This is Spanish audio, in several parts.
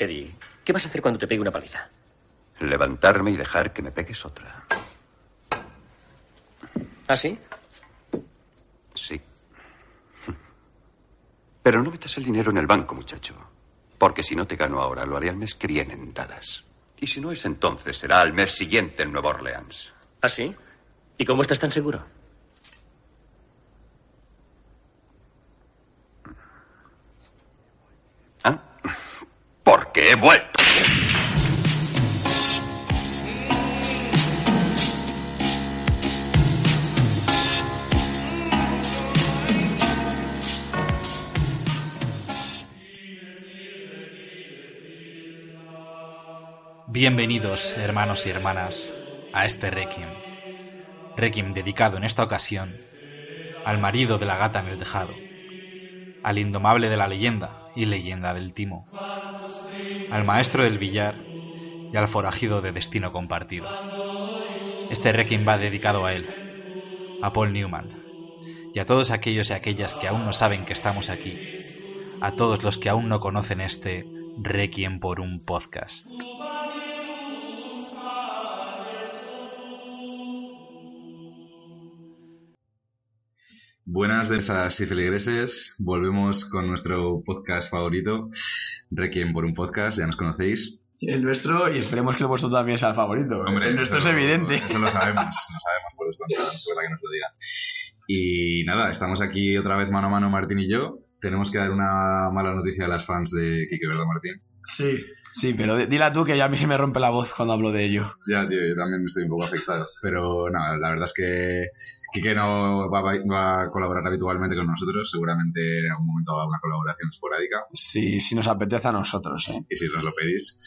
Eddie, ¿qué vas a hacer cuando te pegue una paliza? Levantarme y dejar que me pegues otra. ¿Ah, sí? Sí. Pero no metas el dinero en el banco, muchacho. Porque si no te gano ahora, lo haré al mes que viene en Dallas. Y si no es entonces, será al mes siguiente en Nueva Orleans. ¿Ah, sí? ¿Y cómo estás tan seguro? ¿Ah? Porque he vuelto. Bienvenidos, hermanos y hermanas, a este Requiem. Requiem dedicado en esta ocasión al marido de la gata en el tejado, al indomable de la leyenda y leyenda del timo, al maestro del billar y al forajido de destino compartido. Este Requiem va dedicado a él, a Paul Newman, y a todos aquellos y aquellas que aún no saben que estamos aquí, a todos los que aún no conocen este Requiem por un podcast. Buenas de esas y feligreses, volvemos con nuestro podcast favorito, Requiem por un podcast, ya nos conocéis. El nuestro, y esperemos que el vuestro también sea el favorito. Hombre, el nuestro es evidente. Eso lo sabemos, lo sabemos por descontado, que nos lo digan. Y nada, estamos aquí otra vez mano a mano Martín y yo. Tenemos que dar una mala noticia a las fans de Quique, ¿verdad Martín? Sí, sí, pero di- dila tú que ya a mí se me rompe la voz cuando hablo de ello. Ya, tío, yo también estoy un poco afectado. Pero nada, la verdad es que Quique no va, a colaborar habitualmente con nosotros. Seguramente en algún momento haga una colaboración esporádica. Sí, si nos apetece a nosotros, ¿eh? y si nos lo pedís.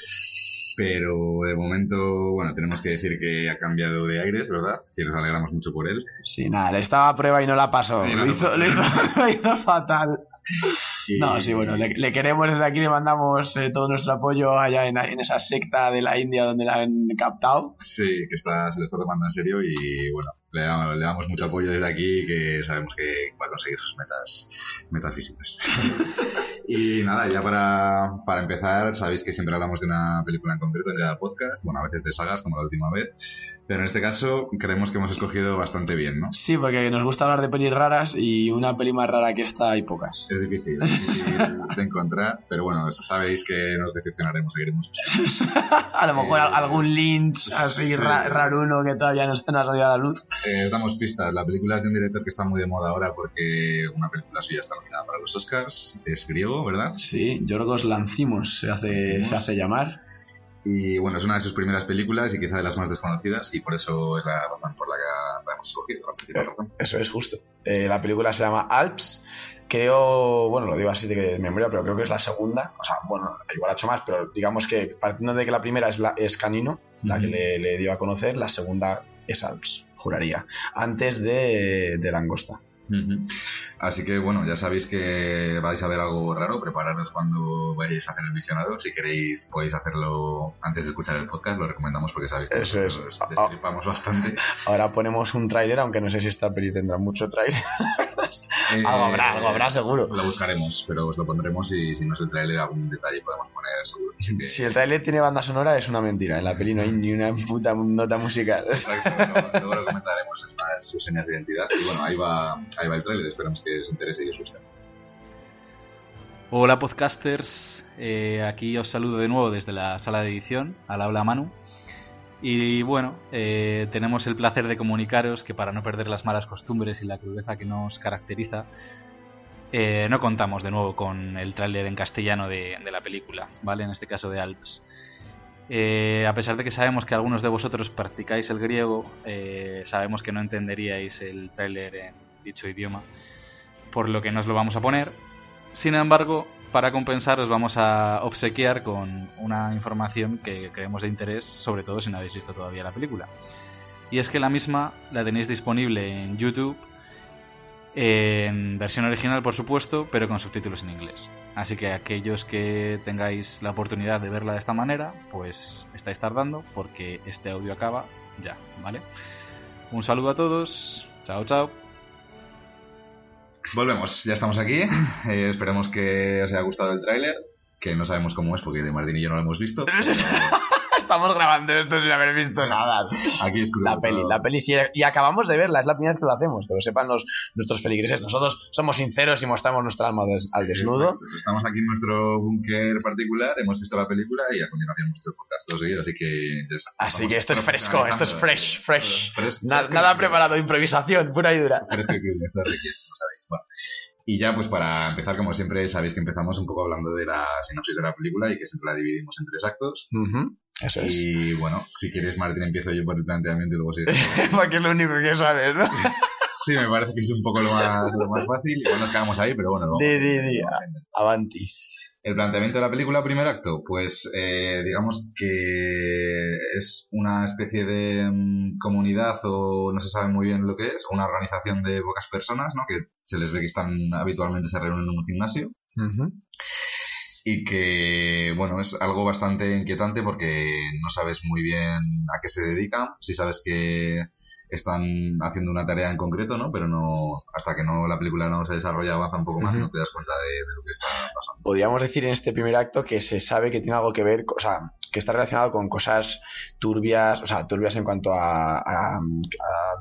Pero de momento, bueno, tenemos que decir que ha cambiado de aires, ¿verdad? Que nos alegramos mucho por él. Sí, nada, le estaba a prueba y no la pasó. No Lo hizo, lo hizo, lo hizo fatal. Y- No, sí, bueno, le, le queremos desde aquí, le mandamos eh, todo nuestro apoyo allá en, en esa secta de la India donde la han captado. Sí, que está, se lo está tomando en serio y bueno, le damos, le damos mucho apoyo desde aquí que sabemos que va a conseguir sus metas metafísicas. y nada, ya para, para empezar, sabéis que siempre hablamos de una película en concreto en cada podcast, bueno, a veces de sagas como la última vez, pero en este caso creemos que hemos escogido bastante bien, ¿no? Sí, porque nos gusta hablar de pelis raras y una peli más rara que esta hay pocas. Es difícil, es difícil de encontrar, pero bueno, sabéis que nos decepcionaremos, seguiremos a lo mejor Eh, algún Lynch así sí. ra- raruno que todavía no se nos ha salido a la luz. Eh, os damos pistas. La película es de un director que está muy de moda ahora porque una película suya está nominada para los Oscars. Es griego, ¿verdad? Sí, Yorgos Lancimos se hace, Lanthimos. se hace llamar. Y bueno, es una de sus primeras películas y quizá de las más desconocidas y por eso es la razón por la que la hemos escogido, la principal razón. Eso es justo. Eh, la película se llama Alps. Creo, bueno, lo digo así de, memoria, pero creo que es la segunda. O sea, bueno, igual ha hecho más, pero digamos que partiendo de que la primera es, la, es Canino, la que le, le dio a conocer, la segunda es Alps, juraría. Antes de, de Langosta. Así que bueno, ya sabéis que vais a ver algo raro, prepararos cuando vayáis a hacer el visionado. Si queréis podéis hacerlo antes de escuchar el podcast, lo recomendamos porque sabéis que Eso es. destripamos bastante. Ahora ponemos un tráiler, aunque no sé si esta peli tendrá mucho tráiler. Eh, algo habrá, algo habrá seguro. Lo buscaremos, pero os lo pondremos y si no es el trailer algún detalle podemos poner seguro. Que- Si el tráiler tiene banda sonora es una mentira. En la peli no hay ni una puta nota musical. Exacto, luego, luego lo comentaremos, es más sus señas de identidad. Y bueno, ahí va, ahí va el tráiler, esperamos que os interese y os guste. Hola podcasters, Eh, aquí os saludo de nuevo desde la sala de edición, al habla Manu. Y bueno, eh, tenemos el placer de comunicaros que para no perder las malas costumbres y la crudeza que nos caracteriza, eh, no contamos de nuevo con el tráiler en castellano de, de la película, ¿vale? En este caso de Alps. Eh, a pesar de que sabemos que algunos de vosotros practicáis el griego, eh, sabemos que no entenderíais el tráiler en dicho idioma. por lo que nos lo vamos a poner. Sin embargo, para compensar os vamos a obsequiar con una información que creemos de interés, sobre todo si no habéis visto todavía la película. Y es que la misma la tenéis disponible en YouTube en versión original, por supuesto, pero con subtítulos en inglés. Así que aquellos que tengáis la oportunidad de verla de esta manera, pues estáis tardando porque este audio acaba ya, ¿vale? Un saludo a todos, chao, chao. Volvemos, ya estamos aquí. Eh, esperemos que os haya gustado el tráiler, que no sabemos cómo es porque de Martín y yo no lo hemos visto. pero Estamos grabando esto sin haber visto nada. Aquí es La peli, la peli sí, y acabamos de verla, es la primera vez que lo hacemos, que lo sepan los, nuestros feligreses. Nosotros somos sinceros y mostramos nuestra alma des- al desnudo. Exacto. Estamos aquí en nuestro búnker particular, hemos visto la película y a continuación nuestro podcast todo seguido, así que... Así que esto es fresco, esto es fresh, fresh. Fres- Na- fresco nada preparado, improvisación, pura y dura. Fresco y crudo, esto es no sabéis. Bueno. Y ya, pues para empezar, como siempre, sabéis que empezamos un poco hablando de la sinopsis de la película y que siempre la dividimos en tres actos. Ujú, Eso es. Y bueno, si quieres, Martín, empiezo yo por el planteamiento y luego sigues. Porque es lo único que sabes, ¿no? Sí, me parece que es un poco lo más, lo más fácil. Igual nos quedamos ahí, pero bueno. di. vamos a intentar. Avanti. El planteamiento de la película, primer acto, pues eh, digamos que es una especie de mm, comunidad o no se sabe muy bien lo que es, una organización de pocas personas, ¿no? Que se les ve que están habitualmente se reúnen en un gimnasio. Y que, bueno, es algo bastante inquietante porque no sabes muy bien a qué se dedican, si sabes que están haciendo una tarea en concreto, ¿no? Pero no, hasta que no la película no se desarrolla, avanza un poco más, Ujú. no te das cuenta de, de lo que está pasando. Podríamos decir en este primer acto que se sabe que tiene algo que ver, o sea, que está relacionado con cosas turbias, o sea, turbias en cuanto a, a- a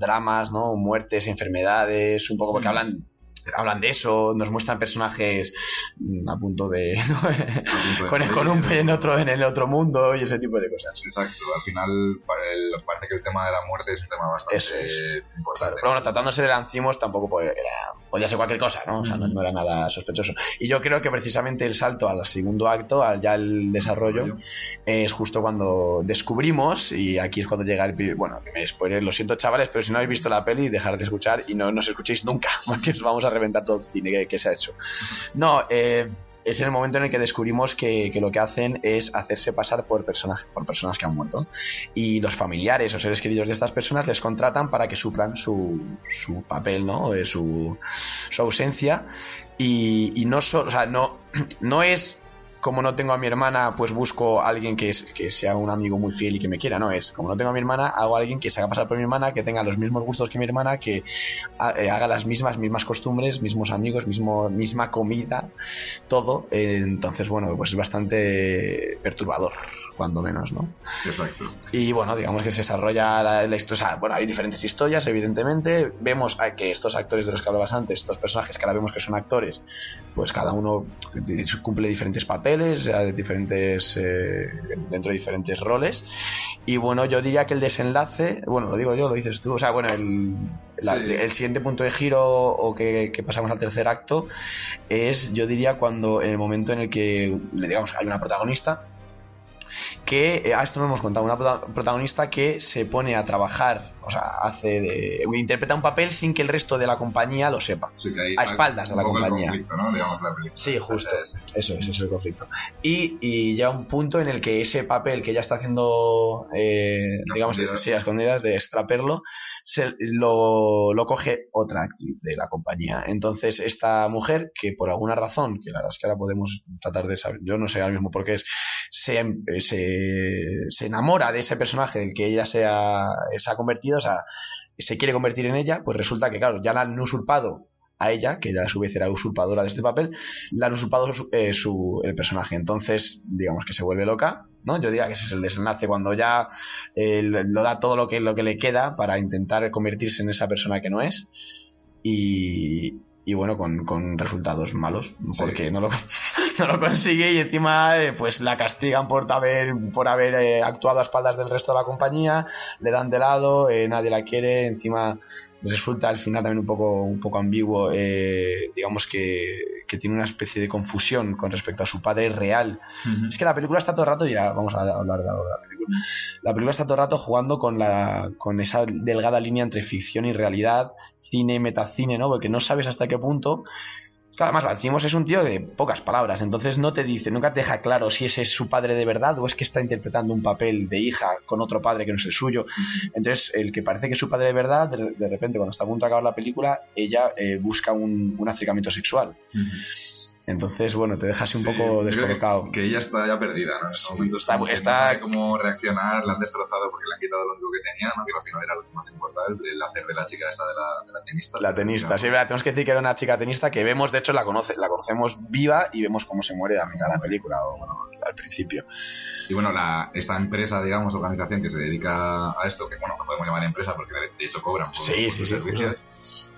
dramas, ¿no? Muertes, enfermedades, un poco porque hablan hablan de eso, nos muestran personajes mm, a punto de punto de con, morir, con un pie en otro en el otro mundo y ese tipo de cosas. Exacto, al final pa- el- parece que el tema de la muerte es un tema bastante. Claro, importante. pero bueno, tratándose de lancimos tampoco era, podía ser cualquier cosa, ¿no? O sea, no, no era nada sospechoso. Y yo creo que precisamente el salto al segundo acto, al ya el desarrollo, es justo cuando descubrimos, y aquí es cuando llega el pri- bueno, primer spoiler, lo siento chavales, pero si no habéis visto la peli, dejar de escuchar y no nos escuchéis nunca, porque os vamos a reventar todo el cine que, que se ha hecho. No, eh, es en el momento en el que descubrimos que, que lo que hacen es hacerse pasar por, personas por personas que han muerto. Y los familiares o seres queridos de estas personas les contratan para que suplan su, su papel, ¿no? Eh, su, su ausencia. Y, y no, so- o sea, no, no es como no tengo a mi hermana, pues busco a alguien que, es- que sea un amigo muy fiel y que me quiera, no es. Como no tengo a mi hermana, hago a alguien que se haga pasar por mi hermana, que tenga los mismos gustos que mi hermana, que eh, haga las mismas, mismas costumbres, mismos amigos, mismo, misma comida, todo. Eh, entonces, bueno, pues es bastante perturbador, cuando menos, ¿no? Exacto. Y bueno, digamos que se desarrolla la, la historia. o sea, bueno, hay diferentes historias, evidentemente. Vemos a- que estos actores de los que hablabas antes, estos personajes que ahora vemos que son actores, pues cada uno cumple diferentes papeles, de diferentes, eh, dentro de diferentes roles. Y bueno, yo diría que el desenlace, bueno, lo digo yo, lo dices tú, o sea, bueno, el, la- Sí. el siguiente punto de giro o que, que pasamos al tercer acto es, yo diría, cuando en el momento en el que, digamos, hay una protagonista que, eh, a esto no hemos contado, una prota- protagonista que se pone a trabajar, o sea, hace de, interpreta un papel sin que el resto de la compañía lo sepa. Sí, A espaldas de la el compañía. conflicto, ¿no? Digamos, la película. Sí, justo. Ese es. Eso, es el conflicto. Y, y ya un punto en el que ese papel que ella está haciendo, eh, digamos, escondidas. sí, a escondidas de extraperlo, se, lo, lo coge otra actriz de la compañía. Entonces, esta mujer, que por alguna razón, que la verdad es que ahora podemos tratar de saber, yo no sé ahora mismo por qué es, se, em- se, se enamora de ese personaje del que ella se ha, se ha convertido, o sea, se quiere convertir en ella, pues resulta que, claro, ya la han usurpado a ella, que ella a su vez era usurpadora de este papel, la han usurpado su, eh, su- el personaje. Entonces, digamos que se vuelve loca, ¿no? Yo diría que ese es el desenlace, cuando ya eh, lo lo da todo lo que, lo que le queda para intentar convertirse en esa persona que no es. Y, y bueno, con, con resultados malos, porque no lo, no lo consigue y encima eh, pues la castigan por haber, por haber eh, actuado a espaldas del resto de la compañía, le dan de lado, eh, nadie la quiere, encima resulta al final también un poco, un poco ambiguo, eh, digamos que, que tiene una especie de confusión con respecto a su padre real. Es que la película está todo el rato, ya vamos a hablar de la película. La película está todo el rato jugando con, la, con esa delgada línea entre ficción y realidad, cine, metacine, ¿no? Porque no sabes hasta qué punto además, Lancimos es un tío de pocas palabras, entonces no te dice, nunca te deja claro si ese es su padre de verdad o es que está interpretando un papel de hija con otro padre que no es el suyo. Entonces, el que parece que es su padre de verdad, de, repente, cuando está a punto de acabar la película, ella eh, busca un, un, acercamiento sexual. Entonces, bueno, te dejas un poco desconectado. Que, ella está ya perdida, ¿no? En ese momento está, no sabe cómo reaccionar, la han destrozado porque le han quitado lo único que tenía, ¿no? Que al final era lo que más importaba, el, hacer de la chica esta de la, de la tenista. La tenista, sí, verdad, tenemos que decir que era una chica tenista que vemos, de hecho, la, conoce, la conocemos viva y vemos cómo se muere a mitad de la película, o bueno, al principio. Y bueno, la, esta empresa, digamos, organización que se dedica a esto, que bueno, no podemos llamar empresa porque de hecho cobran por, sí, sí, sí,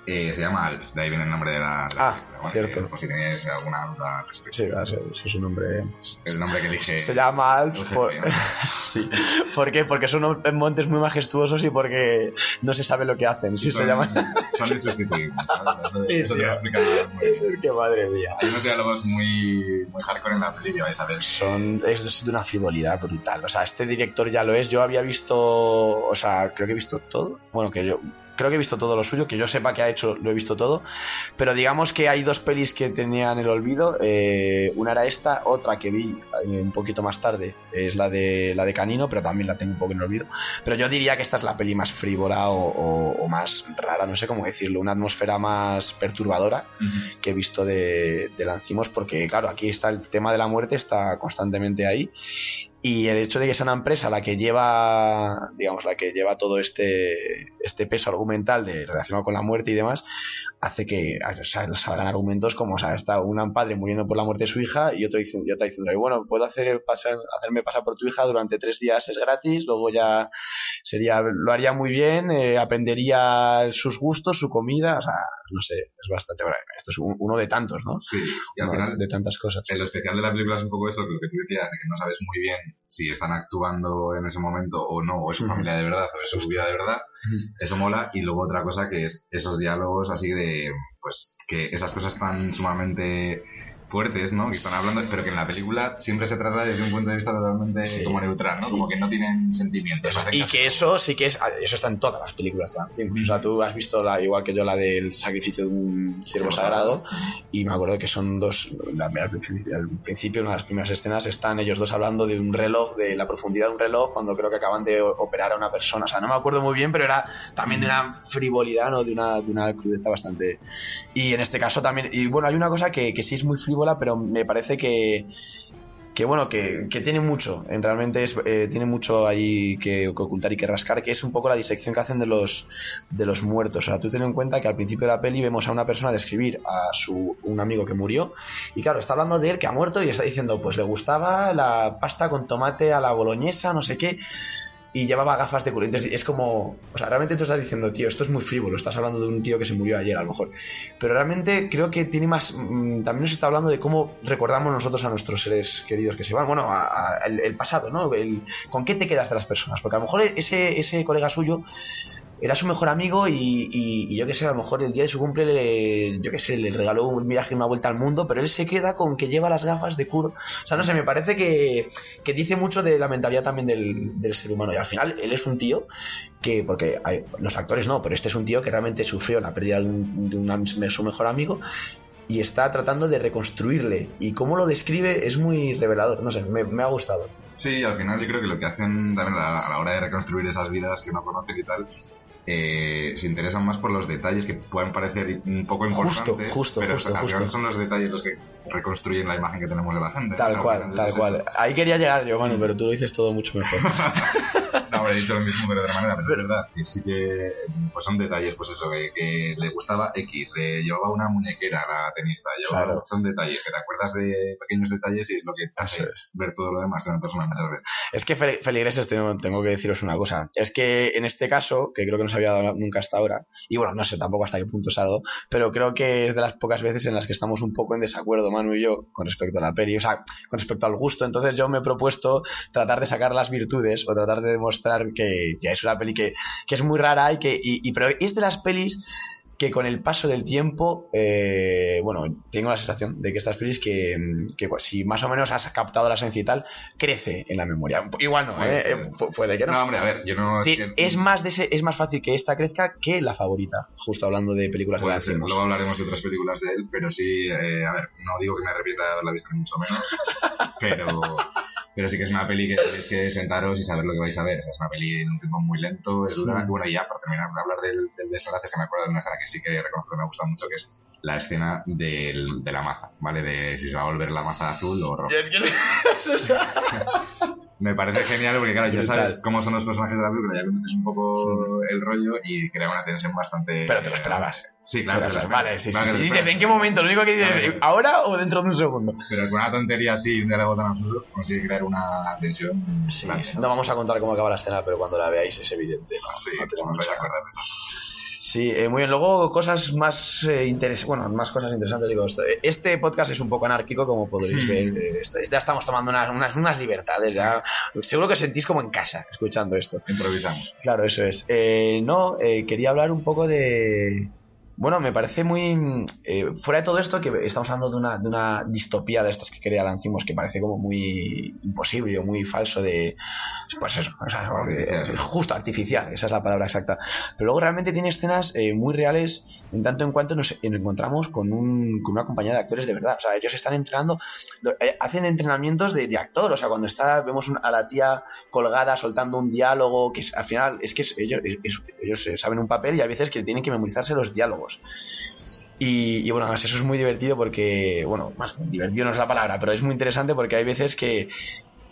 eh, se llama Alps, de ahí viene el nombre de la. ah, cierto. por si tenéis alguna duda al respecto. Sí, eso, es un nombre. El nombre que elige. Se llama Alps. Por... sí. ¿Por qué? Porque son montes muy majestuosos y porque no se sabe lo que hacen. Sí, se llaman. Son insustituibles. sí, eso te lo explica muy bien. Es que madre mía. Hay unos diálogos muy, muy hardcore en la peli vais a ver. Son, es de una frivolidad brutal. O sea, este director ya lo es. Yo había visto. O sea, creo que he visto todo. Bueno, que yo creo que he visto todo lo suyo, que yo sepa que ha hecho, lo he visto todo, pero digamos que hay dos pelis que tenían el olvido, eh, una era esta, otra que vi eh, un poquito más tarde, es la de la de Canino, pero también la tengo un poco en el olvido, pero yo diría que esta es la peli más frívola o, más rara, no sé cómo decirlo, una atmósfera más perturbadora que he visto de, de Lancimos, porque claro, aquí está el tema de la muerte, está constantemente ahí, y el hecho de que sea una empresa la que lleva, digamos, la que lleva todo este, este peso argumental de, relacionado con la muerte y demás, hace que salgan argumentos como, o sea, está un padre muriendo por la muerte de su hija y otro diciendo, y otra diciendo, bueno, puedo hacer pasar, hacerme pasar por tu hija durante tres días, es gratis, luego ya sería, lo haría muy bien, eh, aprendería sus gustos, su comida, o sea, no sé, es bastante, bueno, esto es uno de tantos, ¿no? Sí, y al final, de tantas cosas. El especial de la película es un poco eso, lo que tú decías, de que no sabes muy bien si están actuando en ese momento o no, o es su familia de verdad, o es su vida de verdad, eso mola. Y luego otra cosa que es esos diálogos así de, pues, que esas cosas tan sumamente fuertes, ¿no? Que están hablando, pero que en la película siempre se trata desde un punto de vista totalmente como neutral, ¿no? Como que no tienen sentimientos. y que eso sí que es, eso está en todas las películas de O sea, tú has visto la, igual que yo la del sacrificio de un ciervo sagrado y me acuerdo que son dos, al principio, una de las primeras escenas están ellos dos hablando de un reloj, de la profundidad de un reloj cuando creo que acaban de operar a una persona. O sea, no me acuerdo muy bien, pero era también de una frivolidad, ¿no? De una, de una crudeza bastante... Y en este caso también, y bueno, hay una cosa que, que sí es muy frívola pero me parece que, que bueno, que, tiene mucho, en realmente es, eh, tiene mucho ahí que, ocultar y que rascar, que es un poco la disección que hacen de los, de los muertos. O sea, tú ten en cuenta que al principio de la peli vemos a una persona describir a su, un amigo que murió, y claro, está hablando de él que ha muerto y está diciendo, pues le gustaba la pasta con tomate a la boloñesa, no sé qué y llevaba gafas de culo. Entonces es como, o sea, realmente tú estás diciendo, tío, esto es muy frívolo, estás hablando de un tío que se murió ayer a lo mejor. Pero realmente creo que tiene más, mm, también nos está hablando de cómo recordamos nosotros a nuestros seres queridos que se van, bueno, a, el, pasado, ¿no? El, ¿Con qué te quedas de las personas? Porque a lo mejor ese, ese colega suyo era su mejor amigo y, yo qué sé, a lo mejor el día de su cumple, le, yo qué sé, le regaló un viaje, una vuelta al mundo, pero él se queda con que lleva las gafas de curo. O sea, no sé, me parece que, dice mucho de la mentalidad también del, ser humano. Y al final, él es un tío que, porque hay, los actores no, pero este es un tío que realmente sufrió la pérdida de, un, su mejor amigo y está tratando de reconstruirle. Y cómo lo describe es muy revelador, no sé, me, ha gustado. Sí, al final yo creo que lo que hacen también a la hora de reconstruir esas vidas que no conocen y tal eh, se interesan más por los detalles que pueden parecer un poco importantes, justo, pero justo, son los detalles los que reconstruyen la imagen que tenemos de la gente. Tal cual, tal cual. Ahí quería llegar yo, Manu, pero tú lo dices todo mucho mejor. no, habría dicho lo mismo, pero de otra manera, pero, es verdad. Y sí que pues son detalles, pues eso, que, le gustaba X, le llevaba una muñequera a la tenista, son detalles, que te acuerdas de pequeños detalles y es lo que te hace ver todo lo demás de una persona muchas veces. Es que feligreses tengo que deciros una cosa, es que en este caso, que creo que no se había dado nunca hasta ahora, y bueno, no sé tampoco hasta qué punto se ha dado, pero creo que es de las pocas veces en las que estamos un poco en desacuerdo, Manu y yo, con respecto a la peli, o sea, con respecto al gusto. Entonces yo me he propuesto tratar de sacar las virtudes o tratar de demostrar que, es una peli que, es muy rara y que, y, pero es de las pelis que con el paso del tiempo, eh, bueno, tengo la sensación de que estas pelis que, que pues, si más o menos has captado la esencia y tal, crece en la memoria. Igual no, Puede ¿eh? Eh, puede que no. No, hombre, a ver, yo no. Ti- que- es más de ese, es más fácil que esta crezca que la favorita, justo hablando de películas de Puede la ser, luego hablaremos de otras películas de él, pero sí, eh, a ver, no digo que me arrepienta de haberla visto ni mucho menos, pero, pero sí que es una peli que tenéis que sentaros y saber lo que vais a ver. O sea, es una peli en un ritmo muy lento, es dura. Bueno, y ya, para terminar de hablar del, del desenlace, que me acuerdo de una escena que sí que reconozco que me gusta mucho, que es la escena del, de la maza, ¿vale? De si se va a volver la maza azul o roja. Es que eso es- Me parece genial porque, claro, ya sabes cómo son los personajes de la película, ya conoces un poco el rollo y crea una tensión bastante... Pero te lo esperabas. Sí, claro. te lo esperas. vale, sí, sí, Claro sí. Y dices. ¿en qué momento? Lo único que dices es, ¿ahora o dentro de un segundo? Pero con una tontería así, un diálogo tan absurdo, consigue crear una tensión. Sí, grande, no vamos a contar cómo acaba la escena, pero cuando la veáis es evidente. ¿no? Sí, No tenemos a mucha- acordar de eso. Sí, eh, muy bien. Luego cosas más eh, interesantes, bueno, más cosas interesantes. Digo, esto- este podcast es un poco anárquico, como podréis Hmm. ver. eh, ya estamos tomando unas, unas, unas libertades. Ya, seguro que os sentís como en casa escuchando esto. Improvisamos. Claro, eso es. Eh, no, eh, quería hablar un poco de... Bueno, me parece muy... eh, fuera de todo esto, que estamos hablando de una, de una distopía de estas que quería Lancimos, que parece como muy imposible o muy falso de... Pues eso, o sea, justo artificial, esa es la palabra exacta. Pero luego realmente tiene escenas eh, muy reales en tanto en cuanto nos encontramos con, un, con una compañía de actores de verdad. O sea, ellos están entrenando, eh, hacen entrenamientos de, de actor. O sea, cuando está, vemos a la tía colgada soltando un diálogo, que es- al final es que ellos, ellos eh, saben un papel y a veces que tienen que memorizarse los diálogos. Y, bueno, además eso es muy divertido porque, bueno, más divertido no es la palabra, pero es muy interesante porque hay veces que,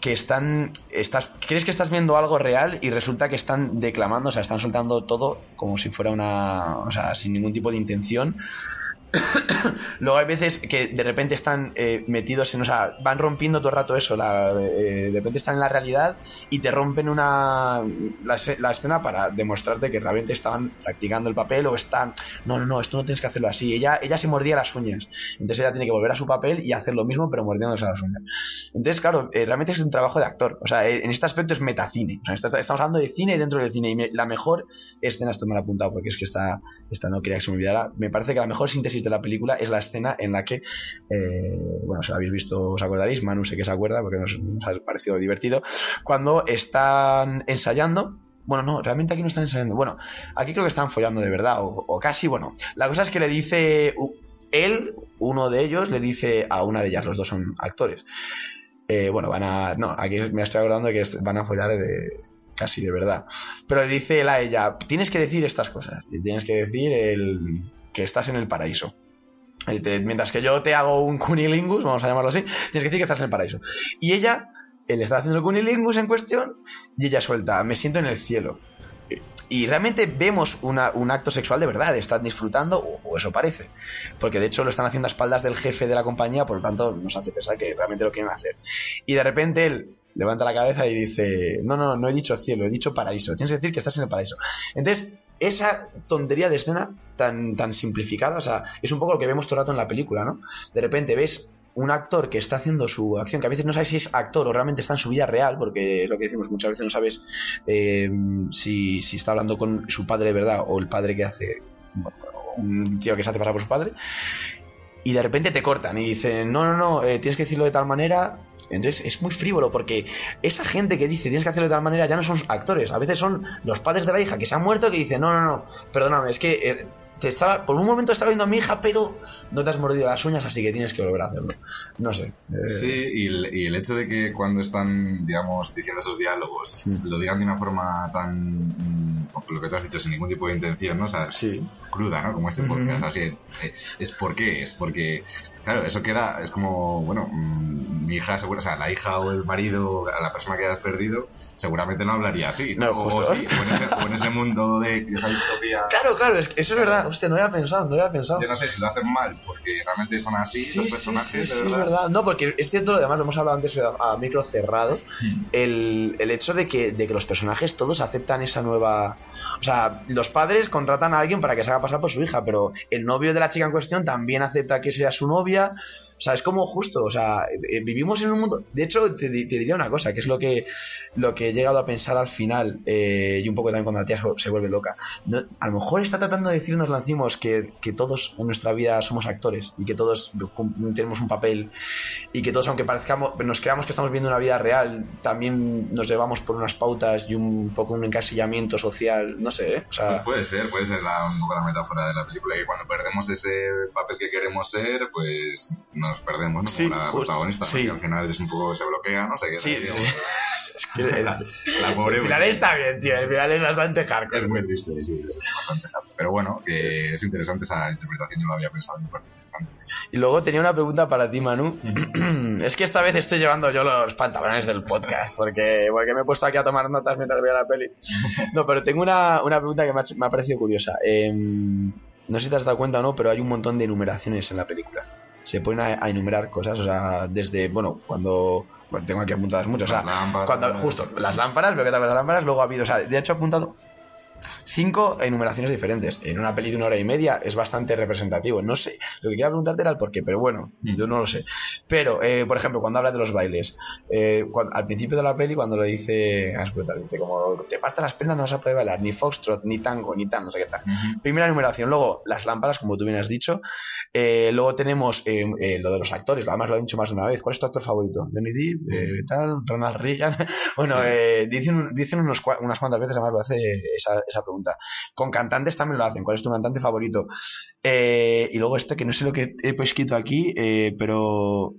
que están, estás, crees que estás viendo algo real y resulta que están declamando, o sea, están soltando todo como si fuera una, o sea, sin ningún tipo de intención. Luego hay veces que de repente están eh, metidos en, o sea, van rompiendo todo el rato eso, eh, de repente están en la realidad y te rompen una la, escena para demostrarte que realmente estaban practicando el papel o están, no, no, no, esto no tienes que hacerlo así. Ella, ella se mordía las uñas, entonces ella tiene que volver a su papel y hacer lo mismo pero mordiéndose las uñas. Entonces, claro, eh, realmente es un trabajo de actor, o sea, en este aspecto es metacine, estamos hablando de cine dentro del cine y la mejor escena, esto me lo he apuntado porque es que esta, esta no quería que se me olvidara, me parece que la mejor síntesis de la película es la escena en la que, eh, bueno, si la habéis visto os acordaréis, Manu sé que se acuerda porque nos, nos ha parecido divertido, cuando están ensayando, bueno, no, realmente aquí no están ensayando, bueno, aquí creo que están follando de verdad, o, casi, bueno, la cosa es que le dice, él, uno de ellos, le dice a una de ellas, los dos son actores, eh, bueno, van a, no, aquí me estoy acordando de que van a follar de, casi de verdad, pero le dice él a ella, tienes que decir estas cosas, tienes que decir el, que estás en el paraíso. Eh, mientras que yo te hago un cunilingus, vamos a llamarlo así, tienes que decir que estás en el paraíso. Y ella, él está haciendo el cunilingus en cuestión, y ella suelta, me siento en el cielo. Y realmente vemos un acto sexual de verdad, están disfrutando, o, o eso parece. Porque de hecho lo están haciendo a espaldas del jefe de la compañía, por lo tanto nos hace pensar que realmente lo quieren hacer. Y de repente él levanta la cabeza y dice, no, no, no he dicho cielo, he dicho paraíso, tienes que decir que estás en el paraíso. Entonces, esa tontería de escena tan, simplificada, o sea, es un poco lo que vemos todo el rato en la película, ¿no? De repente ves un actor que está haciendo su acción, que a veces no sabes si es actor o realmente está en su vida real, porque es lo que decimos, muchas veces no sabes eh, si, si está hablando con su padre de verdad o el padre que hace, un tío que se hace pasar por su padre, y de repente te cortan y dicen, no, no, no, eh, tienes que decirlo de tal manera. Entonces es muy frívolo porque esa gente que dice tienes que hacerlo de tal manera ya no son actores, a veces son los padres de la hija que se han muerto que dicen, no, no, no, perdóname, es que eh, te estaba, por un momento estaba viendo a mi hija, pero no te has mordido las uñas, así que tienes que volver a hacerlo. No sé. eh, Sí, y el, y el hecho de que cuando están, digamos, diciendo esos diálogos, Mm. lo digan de una forma tan, mm, lo que tú has dicho, sin ningún tipo de intención, ¿no? O sea, Sí. cruda, ¿no? Como este podcast. Así, eh, es por qué, es porque, claro, eso queda, es como, bueno, mm, mi hija, seguro, o sea, la hija o el marido, a la persona que has perdido, seguramente no hablaría así, ¿no? O, justo. sí, o en ese, o en ese mundo de esa distopía. Claro, claro, es que eso es verdad. Hostia, no había pensado, no había pensado. Yo no sé si lo hacen mal, porque realmente son así Sí, los sí, personajes, sí, de sí, es verdad. verdad. No, porque es cierto, además lo hemos hablado antes a, a micro cerrado, Hmm. el, el hecho de que, de que los personajes todos aceptan esa nueva... O sea, los padres contratan a alguien para que se haga pasar por su hija, pero el novio de la chica en cuestión también acepta que sea su O sea, es como justo, o sea, eh, vivimos en un mundo. De hecho, te, te diría una cosa, que es lo que, lo que he llegado a pensar al final, eh, y un poco también cuando la tía se, vuelve loca. A lo mejor está tratando de decirnos Lancimos que, que todos en nuestra vida somos actores y que todos tenemos un papel y que todos, aunque parezcamos, nos creamos que estamos viendo una vida real, también nos llevamos por unas pautas y un poco un encasillamiento social, no sé, ¿eh? Sea, Puede ser, puede ser la, un poco la metáfora de la película, que cuando perdemos ese papel que queremos ser, pues nos perdemos, ¿no? Sí, Como la justo, protagonista, sí. al final es un poco, se bloquea, ¿no? Se queda sí, ahí, es que la, la pobre el final está bien, tío, el final es bastante hardcore. Es muy triste, sí, es bastante harto. Pero bueno, que es interesante esa interpretación, yo no lo había pensado, parece interesante. Y luego tenía una pregunta para ti, Manu. es que esta vez estoy llevando yo los pantalones del podcast, porque, porque me he puesto aquí a tomar notas mientras veía la peli. No, pero tengo una, una pregunta que me ha, me ha parecido curiosa. Em, no sé si te has dado cuenta o no, pero hay un montón de enumeraciones en la película. Se ponen a, a enumerar cosas, o sea, desde, bueno, cuando... Bueno, tengo aquí apuntadas muchas, o sea, lámparas. cuando, justo, las lámparas, veo que también las lámparas, luego ha habido, o sea, de hecho he apuntado cinco enumeraciones diferentes. En una peli de una hora y media es bastante representativo. No sé, lo que quería preguntarte era el por qué, pero bueno, yo no lo sé. Pero, eh, por ejemplo, cuando habla de los bailes, eh, al principio de la peli, cuando lo dice, ah, dice como te partas las piernas no vas a poder bailar, ni foxtrot, ni tango, ni tan, no sé qué tal. Primera enumeración, luego las lámparas, como tú bien has dicho. Eh, luego tenemos eh, eh, lo de los actores, además lo he dicho más de una vez. ¿Cuál es tu actor favorito? Johnny Depp, eh, tal, Ronald Reagan. bueno, Sí. eh, dicen, dicen unos, cua- unas cuantas veces, además lo hace esa, esa pregunta. Con cantantes también lo hacen. ¿Cuál es tu cantante favorito? Eh, y luego este que no sé lo que he escrito aquí, eh, pero.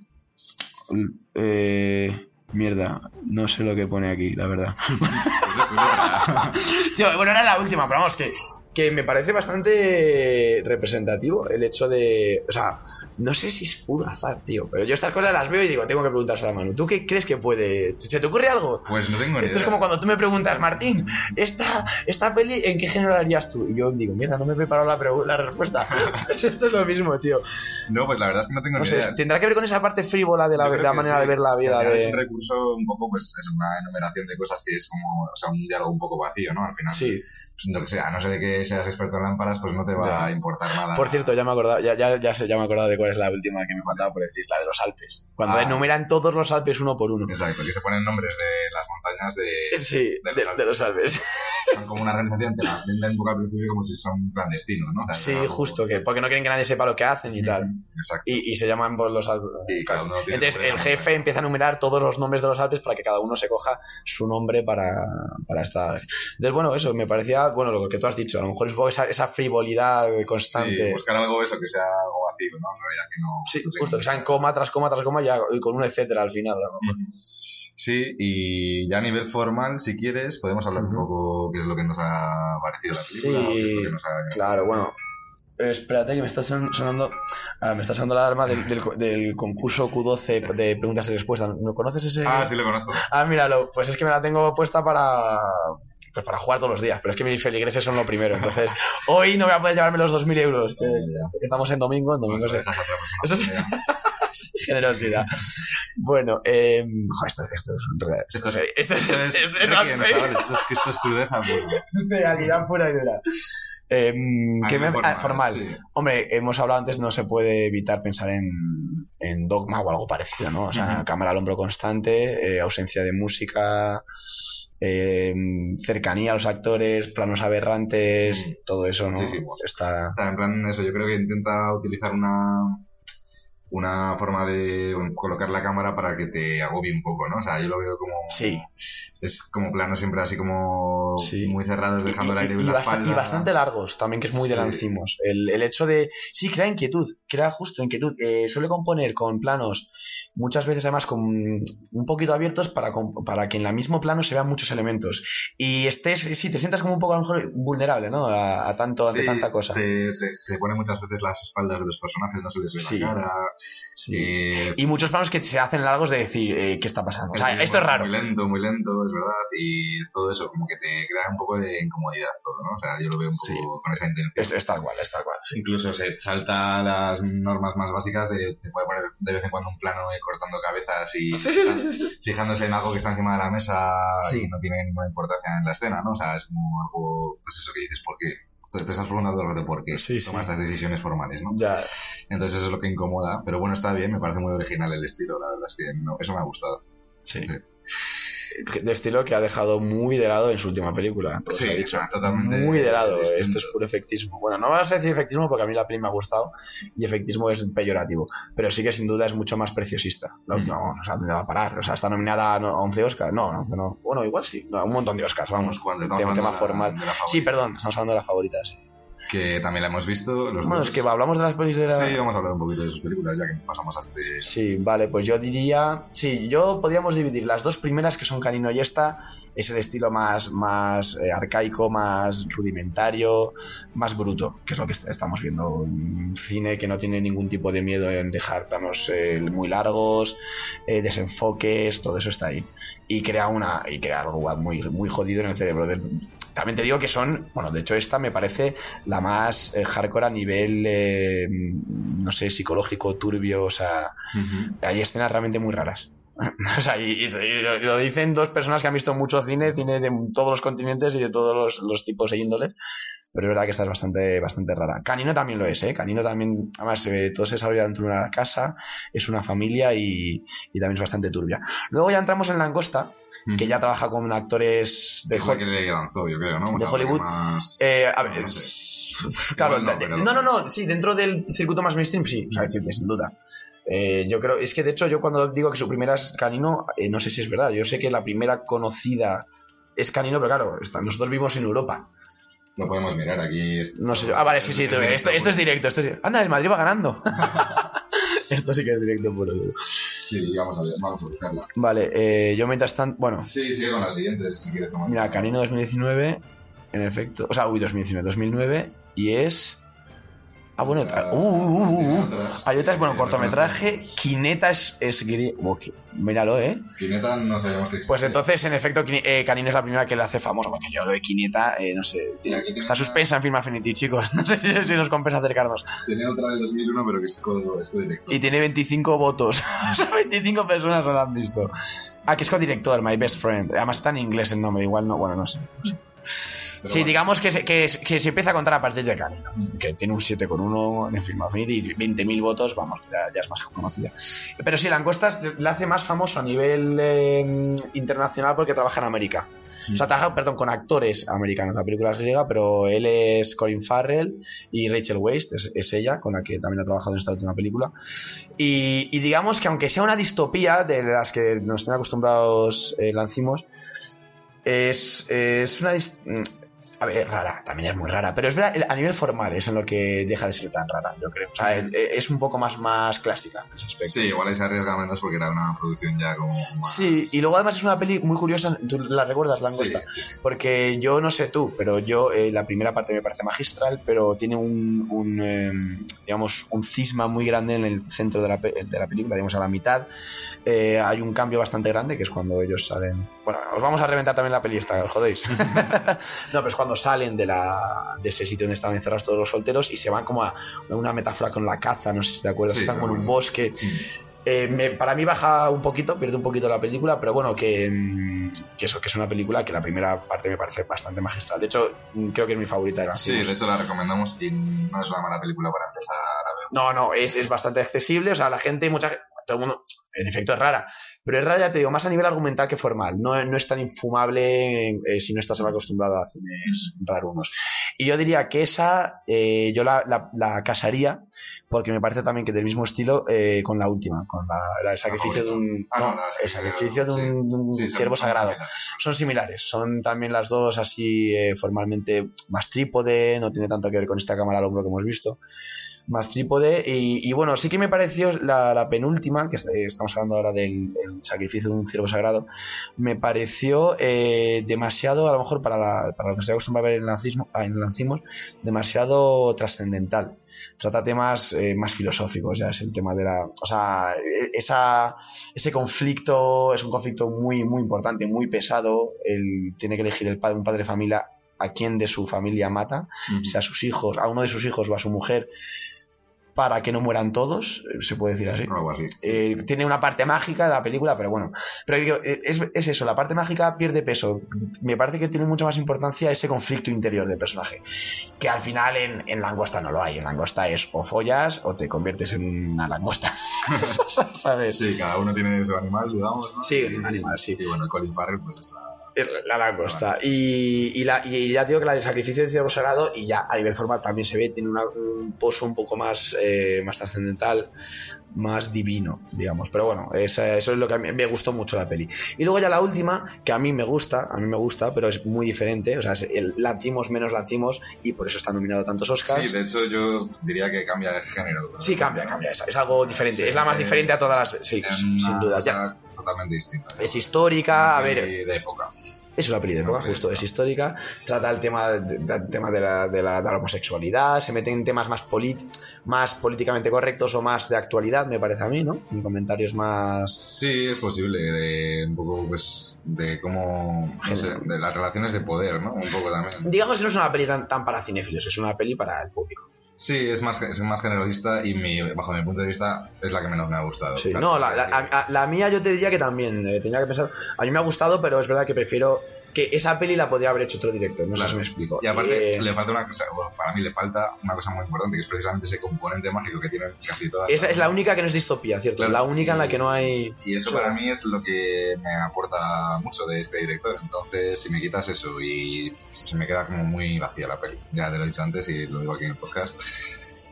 Eh, mierda, no sé lo que pone aquí, la verdad. Tío, bueno, era la última, pero vamos, que, que me parece bastante representativo el hecho de. O sea, no sé si es puro azar, tío, pero yo estas cosas las veo y digo, tengo que preguntárselo a Manu. ¿Tú qué crees que puede.? ¿Se te ocurre algo? Pues no tengo ni Esto es como cuando tú me preguntas, Martín, ¿esta, esta peli en qué género la harías tú? Y yo digo, mierda, no me he preparado la, la respuesta. Pues Esto es lo mismo, tío. No, pues la verdad es que no tengo No ni sé, idea. tendrá que ver con esa parte frívola de la, de la manera sí. de ver la vida. Final Es De... un recurso un poco, pues es una enumeración de cosas que es como, o sea, un diálogo un poco vacío, ¿no? Al final, Sí, pues, lo que sea, no ser de que seas experto en lámparas, pues no te va Ya. a importar nada. Por cierto, ya me he acordado, ya, ya, ya, sé, ya me he acordado de cuál es la última que me faltaba por decir, la de los Alpes. Cuando Ah. enumeran todos los Alpes uno por uno. Exacto, que se ponen nombres de las montañas de... Sí, de los de, Alpes. de los Alpes. Son como una organización que la venden poco al principio como si son clandestinos, ¿no? O sea, Sí, justo, que porque no quieren que nadie sepa lo que hacen y tal. Exacto. Y, y se llaman por los Alpes. Y cada uno tiene Entonces el jefe empieza a enumerar todos los nombres de los Alpes para que cada uno se coja su nombre para, para esta. Entonces, bueno, eso me parecía, bueno, lo que tú has dicho, a lo mejor es esa, esa frivolidad constante. Sí, buscar algo eso que sea algo vacío, ¿no? Realidad que no... Sí, no tenga- justo, que sean coma tras coma tras coma ya, y con un etcétera al final. a lo mejor. Sí, y ya a nivel formal, si quieres, podemos hablar un poco qué es lo que nos ha parecido la película. o qué es lo Sí, que nos ha... claro, bueno. Eh, espérate que me está son- sonando ah, me está sonando la alarma del, del, del concurso Q12 de preguntas y respuestas. ¿No conoces ese? Ah, sí lo conozco. Ah, míralo, pues es que me la tengo puesta para pues para jugar todos los días, pero es que mis feligreses son lo primero, entonces hoy no voy a poder llevarme los 2.000 euros. Eh, estamos en domingo, en domingo se- generosidad. Bueno, eh, jo, esto, esto es Esto es- esto es, Esto es, que esto es crudeza realidad pura y dura. Eh, A ¿qué nivel me- ah, formal. sí. Hombre, hemos hablado antes, no se puede evitar pensar en, en dogma o algo parecido, ¿no? O sea, Ujú. cámara al hombro constante, eh, ausencia de música, eh, cercanía a los actores, planos aberrantes, todo eso, ¿no? Sí, sí, bueno. Está... O sea, en plan, eso, yo creo que intenta utilizar una una forma de colocar la cámara para que te agobie un poco, ¿no? O sea, yo lo veo como... Sí. Es como plano siempre así como Sí. muy cerrados, dejando el aire y, en y la espalda. y bastante largos, también que es muy de Sí. lancimos. El, el hecho de, sí, crea inquietud, crea justo inquietud. Eh, suele componer con planos, muchas veces además con un poquito abiertos para, para que en el mismo plano se vean muchos elementos. Y estés, sí, te sientas como un poco a lo mejor vulnerable, ¿no? A, a tanto, ante Sí, tanta cosa. Te, te, te pone muchas veces las espaldas de los personajes, no se les ve Sí. la cara. Sí. eh, Y muchos planos que se hacen largos de decir, eh, ¿qué está pasando? O sea, el esto es raro. Muy lento, muy lento, es verdad. Y es todo eso, como que te crea un poco de incomodidad todo, ¿no? O sea, yo lo veo un poco Sí. con esa intención. Es, es tal cual, es tal cual. sí. Incluso se salta las normas más básicas de te puede poner de vez en cuando un plano eh, cortando cabezas y fijándose en algo que está encima de la mesa y no tiene ninguna importancia en la escena, ¿no? O sea, es como algo, pues eso que dices, ¿por qué? Te estás preguntando todo el rato por qué Sí, sí. toma estas decisiones formales, ¿no? Ya. Entonces eso es lo que incomoda, pero bueno, está bien, me parece muy original el estilo, la verdad es que no- eso me ha gustado. Sí. Sí. De estilo que ha dejado muy de lado en su última película. todo Sí, dicho. totalmente Muy de lado. distinto. Esto es puro efectismo. Bueno, no vamos a decir efectismo porque a mí la peli me ha gustado y efectismo es peyorativo. Pero sí que sin duda es mucho más preciosista. La última, Mm. o sea, ¿dónde va a parar? O sea, está nominada a 11 Oscars. No, 11 no. Bueno, igual sí. No, un montón de Oscars, vamos. Tema, tema la- formal. la favorita. sí, perdón, estamos hablando de las favoritas. Que también la hemos visto. Los Bueno, dos. es que hablamos de las pelis de la... Sí, vamos a hablar un poquito de sus películas, ya que pasamos a este... Sí, vale, pues yo diría, sí, yo podríamos dividir las dos primeras que son Canino y esta, es el estilo más, más eh, arcaico, más rudimentario, más bruto, que es lo que est- estamos viendo, un cine que no tiene ningún tipo de miedo en dejar planos eh, muy largos, eh, desenfoques, todo eso está ahí y crea una y crea algo muy muy jodido en el cerebro del también te digo que son, bueno, de hecho esta me parece la más eh, hardcore a nivel, eh, no sé, psicológico, turbio, o sea, hay escenas realmente muy raras. O sea, y, y- y lo- dicen dos personas que han visto mucho cine, cine de todos los continentes y de todos los, los tipos e índoles, pero es verdad que esta es bastante, bastante rara. Canino también lo es, ¿eh? Canino también, además, eh, todo se desarrolla dentro de una casa, es una familia y, y también es bastante turbia. Luego ya entramos en Langosta, que ya trabaja con actores de Es la Hol- que le lanzó, yo creo, ¿no? de Hollywood. Más... eh, a ver, No sé. claro, no, de- pero- no, no, no, sí, dentro del circuito más mainstream, sí, o sea, decirte, sin duda. Eh, yo creo, es que de hecho, yo cuando digo que su primera es Canino, eh, no sé si es verdad. Yo sé que la primera conocida es Canino, pero claro, está- nosotros vivimos en Europa. Lo podemos mirar aquí. es- No sé, yo- ah, vale, sí, sí, tú, esto, esto es directo. Esto es, anda, el Madrid va ganando. esto sí que es directo puro. Sí, vamos a, ver, vamos a buscarla. Vale, eh, yo mientras tanto, bueno, Sí, sigue con las siguientes, si quieres tomar. mira, Canino 2019, en efecto, o sea, uy, 2019, 2009, y es. Ah, bueno, otra. Uh, uh, uh, Tiene uh. Hay otras, bueno, cortometraje, Kineta es, es oh, que- Míralo, ¿eh? Kineta no sabemos que existe. Pues entonces, en efecto, eh, Canino es la primera que le hace famoso, porque yo lo de Kineta, eh, no sé, tiene- está una- suspensa en Film Affinity, chicos, no sé si, nos compensa acercarnos. Tiene otra de 2001, pero que es co- es co-director. Y tiene 25 votos, o sea, 25 personas no la han visto. Ah, que es co-director, My Best Friend, además está en inglés el nombre, igual no, bueno, no sé. Pero sí, bueno. digamos que se, que, se- que se empieza a contar a partir de Canino, que tiene un 7,1 en Film Affinity y 20.000 votos, vamos, ya, ya es más conocida. Pero sí, la encuesta la hace más famoso a nivel eh, internacional porque trabaja en América. O sea, trabaja, perdón, con actores americanos. La película es griega, pero él es Colin Farrell y Rachel Weisz, es, es ella, con la que también ha trabajado en esta última película. Y, y digamos que aunque sea una distopía de las que nos tienen acostumbrados eh, Lancimos, es, es una... A ver, es rara, también es muy rara, pero es verdad, a nivel formal es en lo que deja de ser tan rara, yo creo. O sea, eh, es un poco más, más clásica en ese aspecto. Sí, igual ahí se arriesga menos porque era una producción ya como más... Sí, y luego además es una peli muy curiosa, ¿tú la recuerdas, Langosta? Sí, sí, sí. Porque yo no sé tú, pero yo eh, la primera parte me parece magistral, pero tiene un, un, eh, digamos, un cisma muy grande en el centro de la, de la película, digamos a la mitad. eh, hay un cambio bastante grande, que es cuando ellos salen... Bueno, os vamos a reventar también la peli esta, os jodéis. no, pero es cuando salen de, la, de ese sitio donde estaban encerrados todos los solteros y se van como a una metáfora con la caza, no sé si te acuerdas, Sí, están en un bosque. Eh, me- para mí baja un poquito, pierde un poquito la película, pero bueno, que, mm, que eso, que es una película que la primera parte me parece bastante magistral. De hecho, mm, creo que es mi favorita de las Sí, de hecho la recomendamos y no es una mala película para empezar a ver. No, no, es, es bastante accesible. O sea, la gente, mucha gente, todo el mundo, en efecto es rara. Pero es rara, ya te digo, más a nivel argumental que formal. No, no es tan infumable eh, si no estás acostumbrado a cines rarunos. Y yo diría que esa, eh, yo la, la- la casaría, porque me parece también que del mismo estilo eh, con la última, con la, la- el sacrificio de un, Ah, no, el sacrificio de un, sí. Sí, ciervo sagrado son similares. Son también las dos así eh, formalmente más trípode, no tiene tanto que ver con esta cámara al hombro que hemos visto. Más trípode. Y, y bueno, sí que me pareció la, la penúltima, que eh, estamos hablando ahora del el sacrificio de un ciervo sagrado, me pareció eh, demasiado, a lo mejor para, la- para lo que se acostumbra a ver en, lancismo, ah, en Lancimos, demasiado trascendental. Trata temas eh, más filosóficos, ya es el tema de la. O sea, e- esa, ese conflicto es un conflicto muy, muy importante, muy pesado. Él tiene que elegir el padre, un padre de familia a quién de su familia mata, Ujú. sea a sus hijos, a uno de sus hijos o a su mujer. Para que no mueran todos, eh, se puede decir así. Algo así. Eh, tiene una parte mágica de la película, pero bueno. Pero digo, eh, es, es eso, la parte mágica pierde peso. Me parece que tiene mucha más importancia ese conflicto interior del personaje. Que al final en, en Langosta no lo hay. En Langosta es o follas o te conviertes en una langosta. ¿Sabes? Sí, cada uno tiene su animal, digamos, ¿no? Sí, un animal, sí. Y bueno, Colin Farrell, pues es la... Es la langosta. Y, y, la, y ya digo que la del sacrificio del ciervo sagrado, y ya a nivel formal también se ve, tiene una- un pozo un poco más, eh, más trascendental, más divino, digamos. Pero bueno, esa- eso es lo que a mí me gustó mucho la peli. Y luego ya la última, que a mí me gusta, a mí me gusta, pero es muy diferente. O sea, es el lancimos menos lancimos, y por eso está nominado a tantos Oscars. Sí, de hecho yo diría que cambia de género. Sí, cambia, cambia. Es, es algo diferente. Sí, es la más eh, diferente a todas las. Sí, sin duda. Ya. Totalmente distinta. Es histórica, a Una ver. peli De época. Es una peli de época, justo, es histórica. Trata el tema, de, de- el tema de, la, de, la, de la homosexualidad, se mete en temas más, polit, más políticamente correctos o más de actualidad, me parece a mí, ¿no? En comentarios más. Sí, es posible, de un poco, pues, de cómo, no sé, de las relaciones de poder, ¿no? Un poco también. Digamos que no es una peli tan, tan para cinéfilos, es una peli para el público. Sí, es más, es más generalista y mi, bajo mi punto de vista es la que menos me ha gustado. Sí, Claro, no, la, la- porque- a- a- la mía yo te diría que también, eh, tenía que pensar. A mí me ha gustado, pero es verdad que prefiero que esa peli la podría haber hecho otro director, no sé Claro. si me explico. Y aparte Eh, le falta una cosa, bueno, para mí le falta una cosa muy importante, que es precisamente ese componente mágico que tienen casi todas. esa las- es la única que no es distopía, ¿cierto? Claro. La única en la que no hay. Y eso para mí es lo que me aporta mucho de este director. Entonces, si me quitas eso y se me queda como muy vacía la peli. Ya te lo he dicho antes y lo digo aquí en el podcast.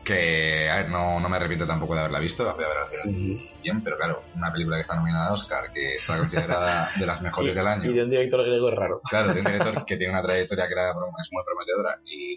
Que, a ver, no, no me arrepiento tampoco de haberla visto, la voy a ver al final bien, pero claro, una película que está nominada a Oscar, que está considerada de las mejores del año. Y de un director griego es raro. Claro, de un director que tiene una trayectoria que era, es muy prometedora y, y,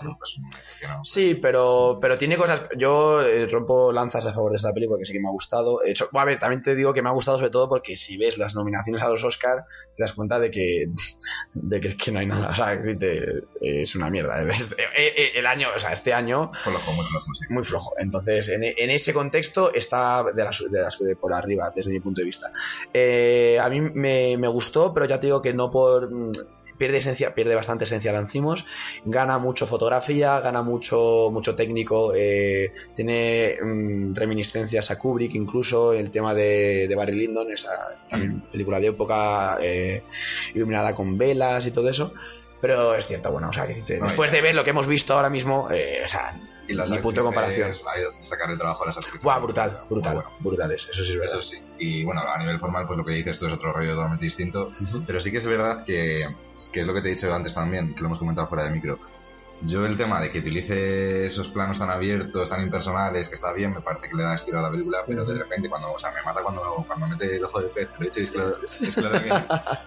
bueno, pues me decepcionó. Sí, pero, pero tiene cosas. Yo eh, rompo lanzas a favor de esta peli porque sí que me ha gustado. De hecho, bueno, a ver, también te digo que me ha gustado sobre todo porque si ves las nominaciones a los Oscar, te das cuenta de que, de que, que no hay nada. O sea, que te- es una mierda. Es- eh, eh, el año, o sea, este año Flojo, muy flojo, sí. muy flojo. Entonces, en, en ese contexto está de las, de las de por arriba, desde mi punto de vista. Eh, a mí me, me gustó, pero ya te digo que no por. mm, Pierde esencia, pierde bastante esencia Lancimos, gana mucho fotografía, gana mucho, mucho técnico, eh, tiene mm, reminiscencias a Kubrick, incluso el tema de, de Barry Lyndon, esa también película de época eh, iluminada con velas y todo eso. Pero es cierto, bueno, o sea, que te- No, después de ver lo que hemos visto ahora mismo, eh, o sea, Y las Ni punto de comparación. sacar el trabajo a las actrices. Buah, brutal, brutal, bueno. brutales, eso sí es verdad. Eso sí. Y bueno, a nivel formal, pues lo que dices tú es otro rollo totalmente distinto. Pero sí que es verdad que, que es lo que te he dicho antes también, que lo hemos comentado fuera de micro. Yo el tema de que utilice esos planos tan abiertos, tan impersonales, que está bien, me parece que le da estilo a la película, pero de repente cuando, o sea, me mata cuando, cuando mete el ojo del pez, de hecho es lo, es tengo que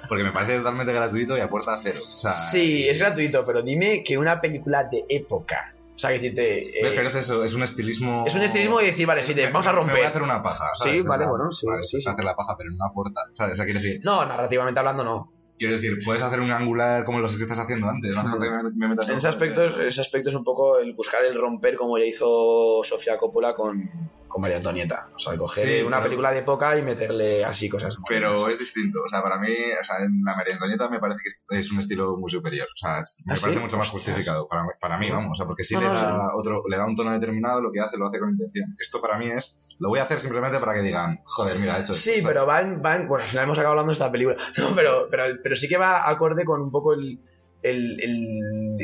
porque me parece totalmente gratuito y aporta cero. O sea, Sí, es gratuito, pero dime que una película de época. O sea, que decirte. eh. Pero es eso, es un estilismo... es un estilismo de decir, vale, sí, te, vamos a Me voy a romper. hacer una paja. Sí, ¿sabes? vale, En plan, bueno, sí, vale, sí, pues sí. hacer la paja, pero no aporta. ¿Sabes? O sea, decir, No, narrativamente hablando, no. Quiero decir, puedes hacer un angular como los que estás haciendo antes. No hace falta que me- metas En ese aspecto, ese aspecto es un poco el buscar el romper como ya hizo Sofía Coppola con, con María Antonieta. O sea, coger Sí, una pero- película de época y meterle así cosas. Pero es distinto, o sea, para mí, o sea, en la meriendoñeta me parece que es un estilo muy superior, o sea, me ¿Ah, sí? parece mucho más justificado para, para mí, vamos, o sea, porque si No, le no, da sí. otro, le da un tono determinado, lo que hace, lo hace con intención. Esto para mí es, lo voy a hacer simplemente para que digan, joder, mira, he hecho esto, Sí, pero van, van, bueno, al final hemos acabado hablando de esta película, no, pero, pero, pero sí que va acorde con un poco el, el, el-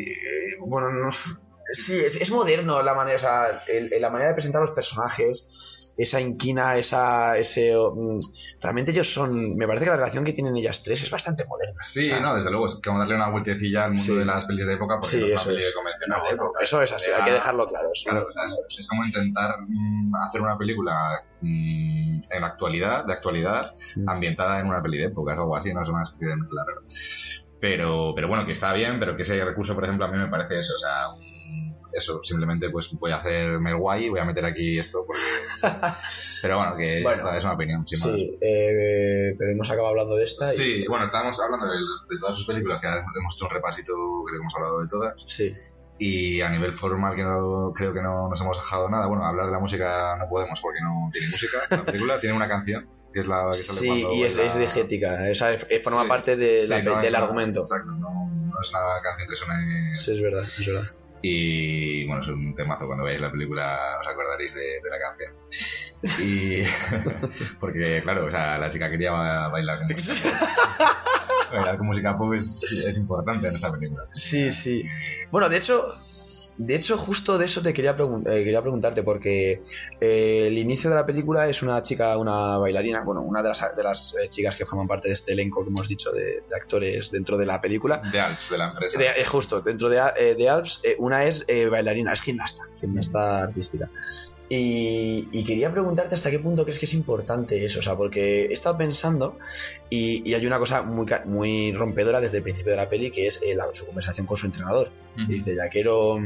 bueno, no, sí, es, es moderno la manera, o sea, el- el- la manera de presentar a los personajes, esa inquina, esa, ese, mm, realmente ellos son, me parece que la relación que tienen ellas tres es bastante moderna. Sí, O sea, no, desde luego, es como darle una vueltecilla al mundo Sí. de las pelis de época, porque Sí, no es una peli es. convencional no, de no, época. eso es así, hay que dejarlo claro. eso. Claro, o sea, es, es como intentar mm, hacer una película mm, en la actualidad, de actualidad, Mm. ambientada en una peli de época, es algo así, no es una especie de rara. Pero, pero bueno, que está bien, pero que ese recurso, por ejemplo, a mí me parece eso, o sea, un- eso, simplemente pues voy a hacerme el guay, voy a meter aquí esto, porque... pero bueno, que Bueno, es una opinión, sin. Sí, eh, pero hemos acabado hablando de esta. y- Sí, bueno, estábamos hablando de, de todas sus películas, que hemos hecho un repasito, creo que hemos hablado de todas. sí. Y a nivel formal que no, creo que no nos hemos dejado nada. Bueno, hablar de la música no podemos porque no tiene música. La película tiene una canción que es la que sale Sí, cuando y es, es diegética, esa es- es- forma Sí, parte de Sí, la- no del argumento. Exacto, no, no es una canción que suene. Sí, es verdad, es verdad. Y bueno, es un temazo. Cuando veáis la película os acordaréis de, de la canción. Y. porque, claro, o sea, la chica quería ba- bailar con música pop. Bailar con música pop es, es importante en esta película. Sí, sí. Bueno, de hecho, de hecho, justo de eso te quería, pregun- eh, quería preguntarte, porque eh, el inicio de la película es una chica, una bailarina, bueno, una de las, de las eh, chicas que forman parte de este elenco que hemos dicho de, de actores dentro de la película. De Alps, de la empresa. De- eh, justo, dentro de, eh, de Alps, eh, una es eh, bailarina, es gimnasta, gimnasta artística. Y, y quería preguntarte hasta qué punto crees que es importante eso, o sea, porque he estado pensando y, y hay una cosa muy, muy rompedora desde el principio de la peli que es eh, la- su conversación con su entrenador. Dice, ya quiero.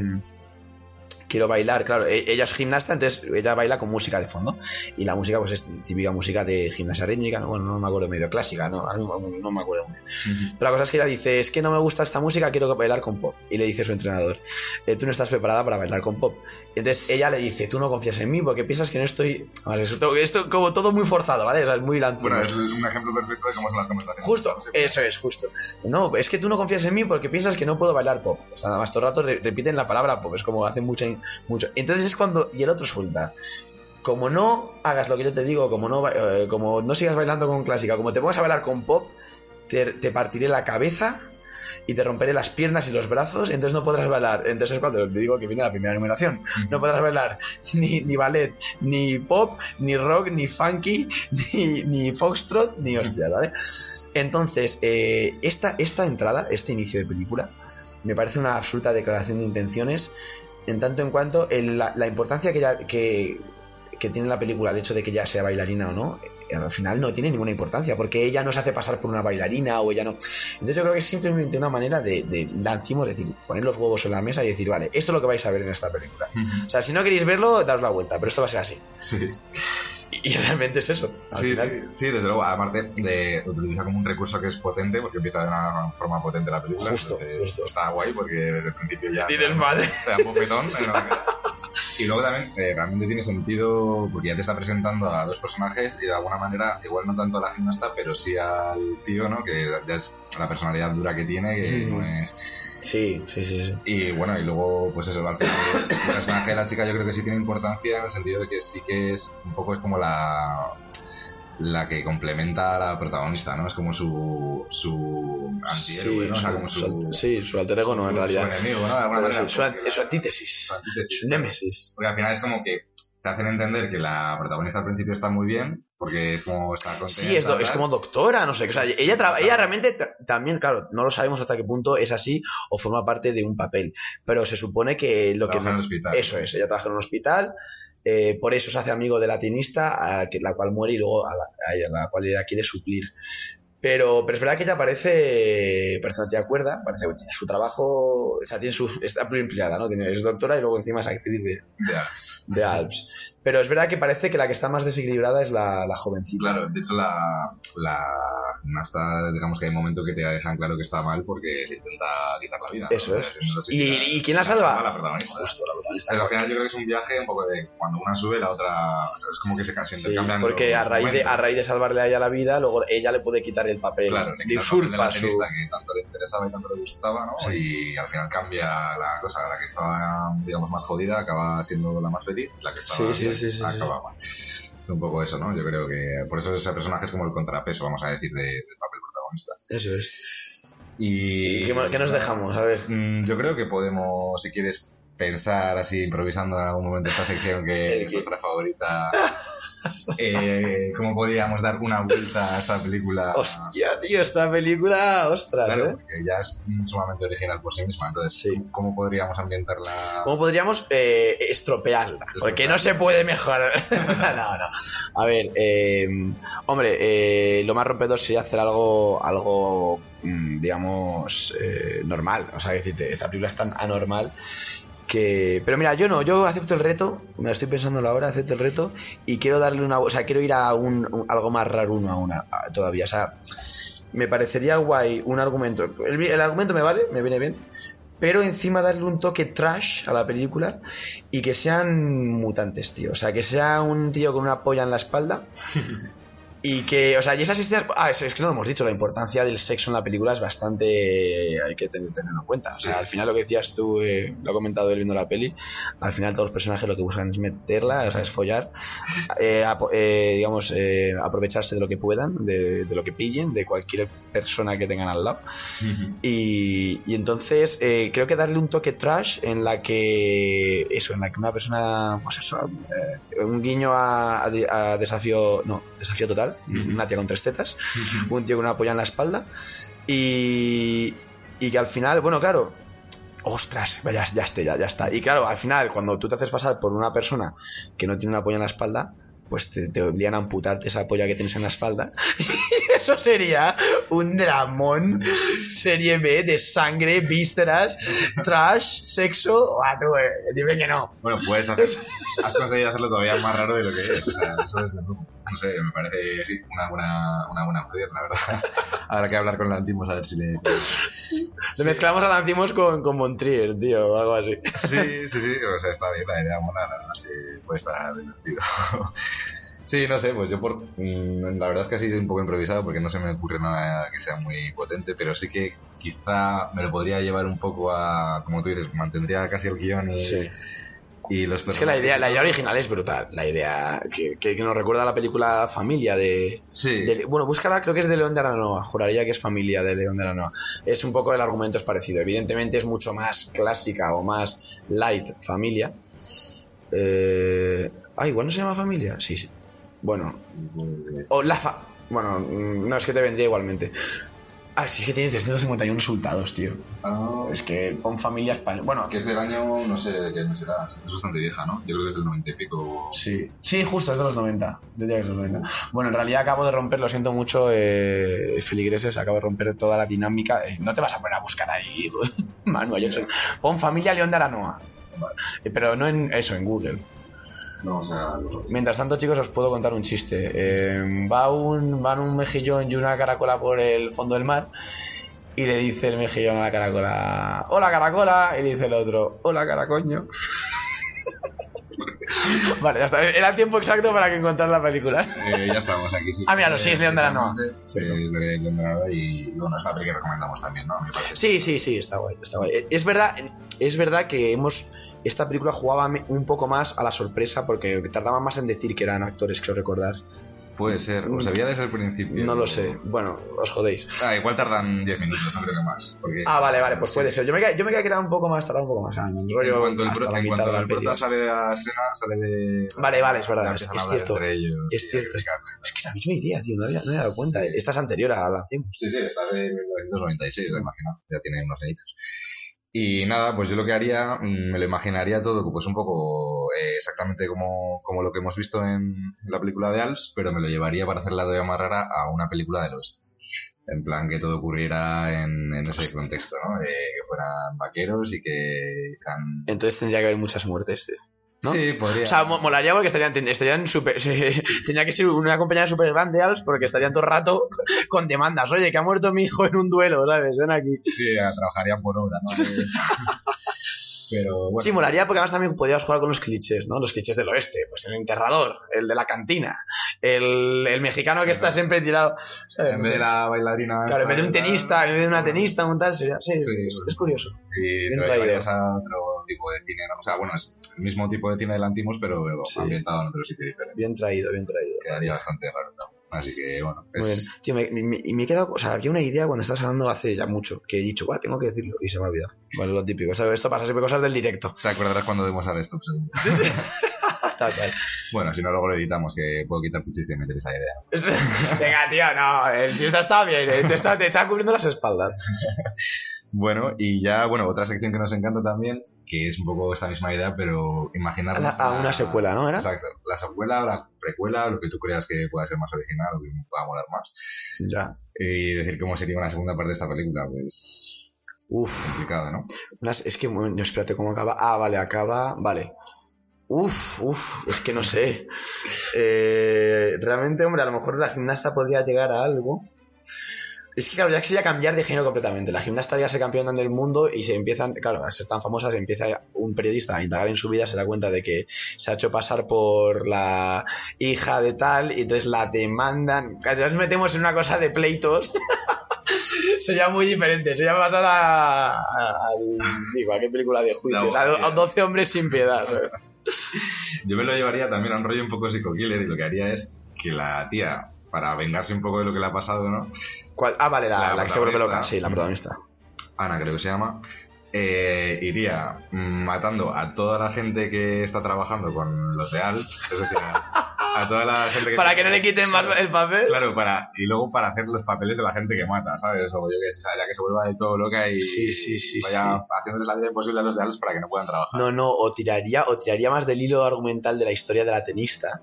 Quiero bailar, claro, e- ella es gimnasta, entonces ella baila con música de fondo. Y la música, pues es típica música de gimnasia rítmica, ¿no? bueno, no me acuerdo, medio clásica, ¿no? No me acuerdo muy bien. Ujú. Pero la cosa es que ella dice, es que no me gusta esta música, quiero bailar con pop. Y le dice su entrenador, "Eh, tú no estás preparada para bailar con pop. Y entonces ella le dice, tú no confías en mí porque piensas que no estoy... Esto, esto como todo muy forzado, ¿vale? O sea, es muy lance. Bueno, es un ejemplo perfecto de cómo son las conversaciones. Justo, eso es, justo. No, es que tú no confías en mí porque piensas que no puedo bailar pop. O sea, nada más todo el rato re- repiten la palabra pop, es como hacen mucha, mucho. Entonces es cuando. Y el otro suelta. Como no hagas lo que yo te digo, como no, eh, como no sigas bailando con clásica, como te pongas a bailar con pop, te, te partiré la cabeza y te romperé las piernas y los brazos, entonces no podrás bailar. Entonces es cuando te digo que viene la primera numeración. No podrás bailar ni, ni ballet, ni pop, ni rock, ni funky, ni, ni foxtrot, ni hostia, ¿vale? Entonces, eh, esta, esta entrada, este inicio de película, me parece una absoluta declaración de intenciones, en tanto en cuanto el- la, la importancia que, ella- que, que tiene la película, el hecho de que ella sea bailarina o no, eh, al final no tiene ninguna importancia, porque ella no se hace pasar por una bailarina o ella no. Entonces yo creo que es simplemente una manera de, de lancimos, decir, poner los huevos en la mesa y decir, vale, esto es lo que vais a ver en esta película. O sea, si no queréis verlo, daos la vuelta, pero esto va a ser así. Sí. Y, realmente es eso. Sí, sí, sí, desde luego. Aparte de utiliza como un recurso que es potente, porque empieza de una forma potente la película. Justo. Está guay porque desde el principio ya. Dices, madre. te da un bofetón. Y luego también eh, realmente tiene sentido porque ya te está presentando a dos personajes y de alguna manera, igual no tanto a la gimnasta, pero sí al tío, ¿no? Que ya es la personalidad dura que tiene, que Sí. no es. Sí, sí, sí. sí. Y bueno, y luego, pues eso, al final, el personaje de la chica yo creo que sí tiene importancia en el sentido de que sí que es un poco es como la la que complementa a la protagonista, ¿no? Es como su su antihéroe, ¿no? O sea, como su, su- sí, su alter ego no, en realidad. su enemigo, ¿no? De alguna Pero manera, sí, su, su antítesis. su antítesis, Su némesis. Porque al final es como que te hacen entender que la protagonista al principio está muy bien, porque es como está. Sí, es, do- es tal. como doctora, no sé. O sea, ella, traba- ella realmente ta- también, claro, no lo sabemos hasta qué punto es así o forma parte de un papel. Pero se supone que lo que. Trabaja en el hospital. Eso es, ella trabaja en un hospital, eh, por eso se hace amigo de la tenista, a que, la cual muere y luego a la, a ella- la cual ella quiere suplir. Pero, pero es verdad que ella parece, parece una tía cuerda, parece que tiene su trabajo, o sea, tiene su, está empleada, ¿no? Tiene, es doctora y luego encima es actriz de, De Alps. de Alps. Pero es verdad que parece que la que está más desequilibrada es la, la jovencita. Claro, de hecho la, la gimnasta, digamos que hay un momento que te dejan claro que está mal porque se intenta quitar la vida. ¿no? Eso es. Eso sí ¿Y, quién la salva? La protagonista. Justo, la protagonista. Pero al final yo creo que es un viaje un poco de cuando una sube, la otra. O sea, es como que se casi Sí, intercambian. porque a raíz, de, momentos. a raíz de salvarle a ella la vida, luego ella le puede quitar el papel. Claro, le le quita el papel de usurpa la su. que tanto le interesaba y tanto le gustaba, ¿no? Sí. Y al final cambia la cosa. La que estaba, digamos, más jodida acaba siendo la más feliz. La que estaba Sí, sí, sí, acaba mal. Un poco eso, ¿no? Yo creo que por eso ese personaje es como el contrapeso, vamos a decir, de- del papel protagonista. Eso es. Y ¿Y qué, qué nos dejamos? A ver. Mm, Yo creo que podemos, si quieres, pensar así, improvisando en algún momento esta sección que El es nuestra favorita. eh, ¿Cómo podríamos dar una vuelta a esta película? Hostia, tío, esta película, ostras, Claro, ¿eh? porque ya es sumamente original por sí misma. Entonces, Sí. ¿cómo podríamos ambientarla? ¿Cómo podríamos eh, estropearla? Porque no se puede mejorar. no, no. A ver, eh, hombre, eh, lo más rompedor sería hacer algo, algo mm, digamos, eh, normal. O sea, decirte, esta película es tan anormal que... Pero mira, yo no, yo acepto el reto, me lo estoy pensando ahora, acepto el reto y quiero darle una... O sea, quiero ir a un, algo más raro uno a una todavía. O sea, me parecería guay un argumento. El, el argumento me vale, me viene bien. Pero encima darle un toque trash a la película y que sean mutantes, tío. O sea, que sea un tío con una polla en la espalda Y que, o sea, y esas escenas. Ah, eso es que no lo hemos dicho, la importancia del sexo en la película es bastante. Hay que ten- tenerlo en cuenta. O sea, al final lo que decías tú, eh, lo ha comentado él viendo la peli, al final todos los personajes lo que buscan es meterla, o sea, es follar, eh, apo- eh, digamos, eh, aprovecharse de lo que puedan, de, de lo que pillen, de cualquier persona que tengan al lado. Y, y entonces eh, creo que darle un toque trash en la que eso, en la que una persona, pues eso, eh, un guiño a, a a desafío, no, desafío total, una tía con tres tetas, un tío con una polla en la espalda y, y que al final, bueno, claro, ostras, ya, ya, está, ya, ya está. Y claro, al final, cuando tú te haces pasar por una persona que no tiene una polla en la espalda, pues te, te obligan a amputarte esa polla que tienes en la espalda. Y eso sería un dramón serie B de sangre, vísceras, trash, sexo. Ah, tú, eh, dime que no. Bueno, puedes hacer, has conseguido hacerlo todavía más raro de lo que es. O sea, eso desde luego. No sé, me parece sí, una buena, una buena opción, la verdad. Habrá que hablar con Lantimos a ver si le. Le mezclamos a Lancimos con, con Montrier, tío, o algo así. Sí, sí, sí, o sea, está bien, la idea mola, la verdad es que puede estar divertido. Sí, no sé, pues yo por. mm, La verdad es que así un poco improvisado porque no se me ocurre nada que sea muy potente, pero sí que quizá me lo podría llevar un poco a. Como tú dices, mantendría casi el guion y, Sí. Y los Es que la idea, la idea original es brutal. La idea que, que- nos recuerda a la película Familia de, Sí. de- Bueno, búscala, creo que es de León de Aranoa. Juraría que es Familia de León de Aranoa. Es un poco el argumento es parecido. Evidentemente es mucho más clásica o más light Familia. Eh... Ah, igual no se llama Familia. Sí, sí. Bueno. O la fa... Bueno, mm, no, es que te vendría igualmente. Ah, sí, es que tiene 351 resultados, tío. Ah, Es que con familia española. Bueno, que es del año, no sé de qué año será, es bastante vieja, ¿no? Yo creo que es del 90 y pico. Sí, sí, justo, es de los 90. Yo diría que es de los 90. Bueno, en realidad acabo de romper, lo siento mucho, eh, feligreses, acabo de romper toda la dinámica. Eh, no te vas a poner a buscar ahí, Manu, yo soy- Pon familia León de Aranoa. Eh, pero no en eso, en Google. Mientras tanto, chicos, os puedo contar un chiste. Eh, va un, van un mejillón y una caracola por el fondo del mar. Y le dice el mejillón a la caracola, hola caracola, y le dice el otro, hola caracoño. vale, ya está. Era el tiempo exacto para que encontrar la película. Eh, ya estamos aquí, sí. Ah, míralo, sí, es León de Aranoa. Sí, es de León de Aranoa y bueno, es una peli que recomendamos también, ¿no? Sí, sí, sí, está guay, está guay. Es verdad, es verdad que hemos esta película jugaba un poco más a la sorpresa porque tardaba más en decir que eran actores, creo recordar. Puede ser, o sabía desde el principio. No lo sé. Bueno, os jodéis. Ah, igual tardan 10 minutos, no creo que más. Porque, Ah, vale, vale, pues Sí. puede ser. Yo me, ca- yo me creía que era un poco más, tardaba un poco más. ah, en rollo en cuanto el, pro- la en cuanto la el prota sale de la escena, sale de. Vale, vale, es verdad, es- es cierto. entre ellos Es cierto. Es que es la misma idea, tío. No había, no había dado cuenta. Esta es anterior a la 100. Sí, sí, está de 1996, lo imagino. Ya tiene unos añitos. Y nada, pues yo lo que haría, mm, me lo imaginaría todo, pues un poco eh, exactamente como, como lo que hemos visto en la película de Alps, pero me lo llevaría para hacer la todavía más rara a una película del oeste. En plan que todo ocurriera en, en ese contexto, ¿no? Eh, que fueran vaqueros y que. Entonces tendría que haber muchas muertes, tío. ¿No? Sí, podría. O sea, mo- molaría porque estarían, estarían super, tenía que ser una compañía super grande, Alps, porque estarían todo el rato con demandas. Oye, que ha muerto mi hijo en un duelo, ¿sabes? Ven aquí. Sí, trabajarían por hora, ¿no? Pero bueno. Sí, molaría porque además también podrías jugar con los clichés, ¿no? Los clichés del oeste. Pues el enterrador, el de la cantina, el, el mexicano que está siempre tirado. ¿sabes? En vez de la bailarina. Claro, en vez de un tenista, en vez de una tenista, un tal, sería. Sí, Sí, es, sí. es curioso. Y Bien te traído. llevarías a otro tipo de cine, ¿no? O sea, bueno, es el mismo tipo de cine del Antimos, pero Sí. ambientado en otro sitio diferente. Bien traído, bien traído. Quedaría bastante raro, ¿no? Así que, bueno. Muy bien. Es... Tío, me, me- y me he quedado. O sea, había una idea cuando estabas hablando hace ya mucho que he dicho, va, tengo que decirlo y se me ha olvidado. Vale, lo típico. ¿sabes? Esto pasa siempre cosas del directo. ¿Te acordarás cuando demos al stop? seguro. Tal cual. Bueno, si no, luego lo editamos, que puedo quitar tu chiste y meter esa idea. Venga, tío, no. El chiste está bien, eh, te está, te está cubriendo las espaldas. Bueno, y ya, bueno, otra sección que nos encanta también, que es un poco esta misma idea, pero imaginar A una secuela, ¿no? ¿Era? Exacto. La secuela la precuela, lo que tú creas que pueda ser más original o que pueda molar más. Ya. Y decir cómo sería una segunda parte de esta película, pues. Uf. complicado, ¿no? Unas- es que, no, espérate, ¿cómo acaba? Ah, vale, acaba. Vale. Uf, uf, es que no sé. Eh, realmente, hombre, a lo mejor la gimnasta podría llegar a algo. Es que claro, ya que sería cambiar de género completamente. La gimnasta ya se campeona del mundo y se empiezan, claro, a ser tan famosas, empieza un periodista a indagar en su vida, se da cuenta de que se ha hecho pasar por la hija de tal y entonces la demandan. Nos metemos en una cosa de pleitos. sería muy diferente. Sería pasar a. a, al- sí, cualquier película de juicios. A, a 12 hombres sin piedad. ¿sabes? Yo me lo llevaría también a un rollo un poco psico-killer y lo que haría es que la tía, para vengarse un poco de lo que le ha pasado, ¿no? ¿Cuál? Ah, vale, la, La la que se vuelve loca. Sí, la protagonista. Ana creo que se llama, eh, iría mm, matando a toda la gente que está trabajando con los de Alps, es decir, a, a toda la gente que... Para que no le quiten más el papel. Claro, para, y luego para hacer los papeles de la gente que mata, ¿sabes? O yo que sé, ya que se vuelva de todo loca y Sí, sí, sí, vaya sí. haciéndoles la vida imposible a los de Alps para que no puedan trabajar. No, no, o tiraría, o tiraría más del hilo argumental de la historia de la tenista.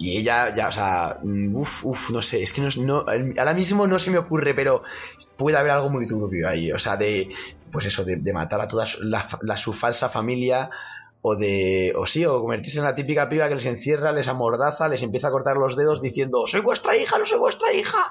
Y ella, ya, o sea, uff, uff, no sé, es que no, no, ahora mismo no se me ocurre, pero puede haber algo muy turbio ahí. O sea, de, pues eso, de, de matar a toda la, la- su falsa familia, o de, o sí, o convertirse en la típica piba que les encierra, les amordaza, les empieza a cortar los dedos diciendo, soy vuestra hija, no soy vuestra hija,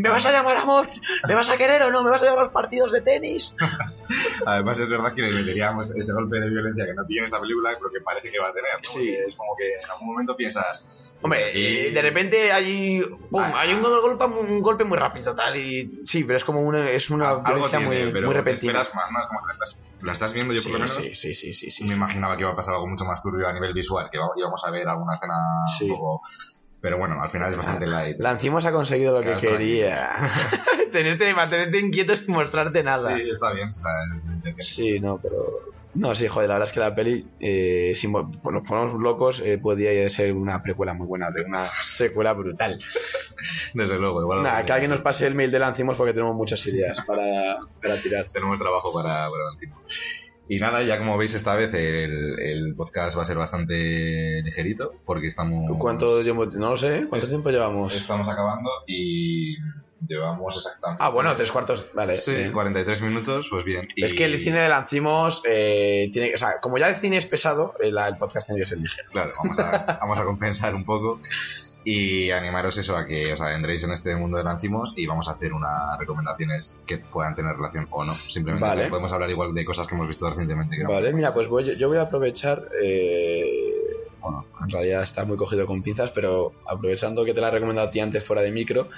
me vas a llamar amor, me vas a querer o no, me vas a llevar a los partidos de tenis. Además es verdad que le meteríamos ese golpe de violencia que no tiene esta película, pero que parece que va a tener. ¿no? Sí. Es como que en algún momento piensas... Hombre, y y de repente hay, pum, Ah, hay un golpe, un golpe muy rápido, tal, y sí, pero es como una, es una violencia tiene, muy, pero muy te repentina. esperas más, más como la estás, la estás viendo yo Sí, por lo menos. sí, sí, sí, sí, sí, me sí. imaginaba que iba a pasar algo mucho más turbio a nivel visual, que íbamos a ver alguna escena un poco... Pero bueno, al final es bastante light. Lancimos ha conseguido lo que quería. tenerte, mantenerte inquieto sin mostrarte nada. Sí, está bien. o sea, Sí, no, pero. No, sí, joder, la verdad es que la peli, eh, si nos ponemos locos, eh, podría ser una precuela muy buena, de una secuela brutal. Desde luego, igual. Nada, que alguien nos pase el mail de Lancimos porque tenemos muchas ideas para, para tirar. tenemos trabajo para, para tiempo. Y nada, ya como veis esta vez el, el podcast va a ser bastante ligerito porque estamos ¿Cuánto tiempo? No lo sé, ¿cuánto tiempo llevamos? estamos acabando y llevamos exactamente Ah, bueno, tres cuartos, vale. sí, bien. 43 minutos, pues bien. Es Y- que el cine de Lancimos eh, tiene, o sea, como ya el cine es pesado, el, el podcast tiene que ser ligero. Claro, vamos a, vamos a compensar un poco y animaros eso a que os adentréis en este mundo de Lancimos y vamos a hacer unas recomendaciones que puedan tener relación o no. Simplemente Vale. podemos hablar igual de cosas que hemos visto recientemente. que no. Vale, mira, pues voy, yo voy a aprovechar. eh, bueno, en realidad está muy cogido con pinzas, pero aprovechando que te la he recomendado a ti antes fuera de micro.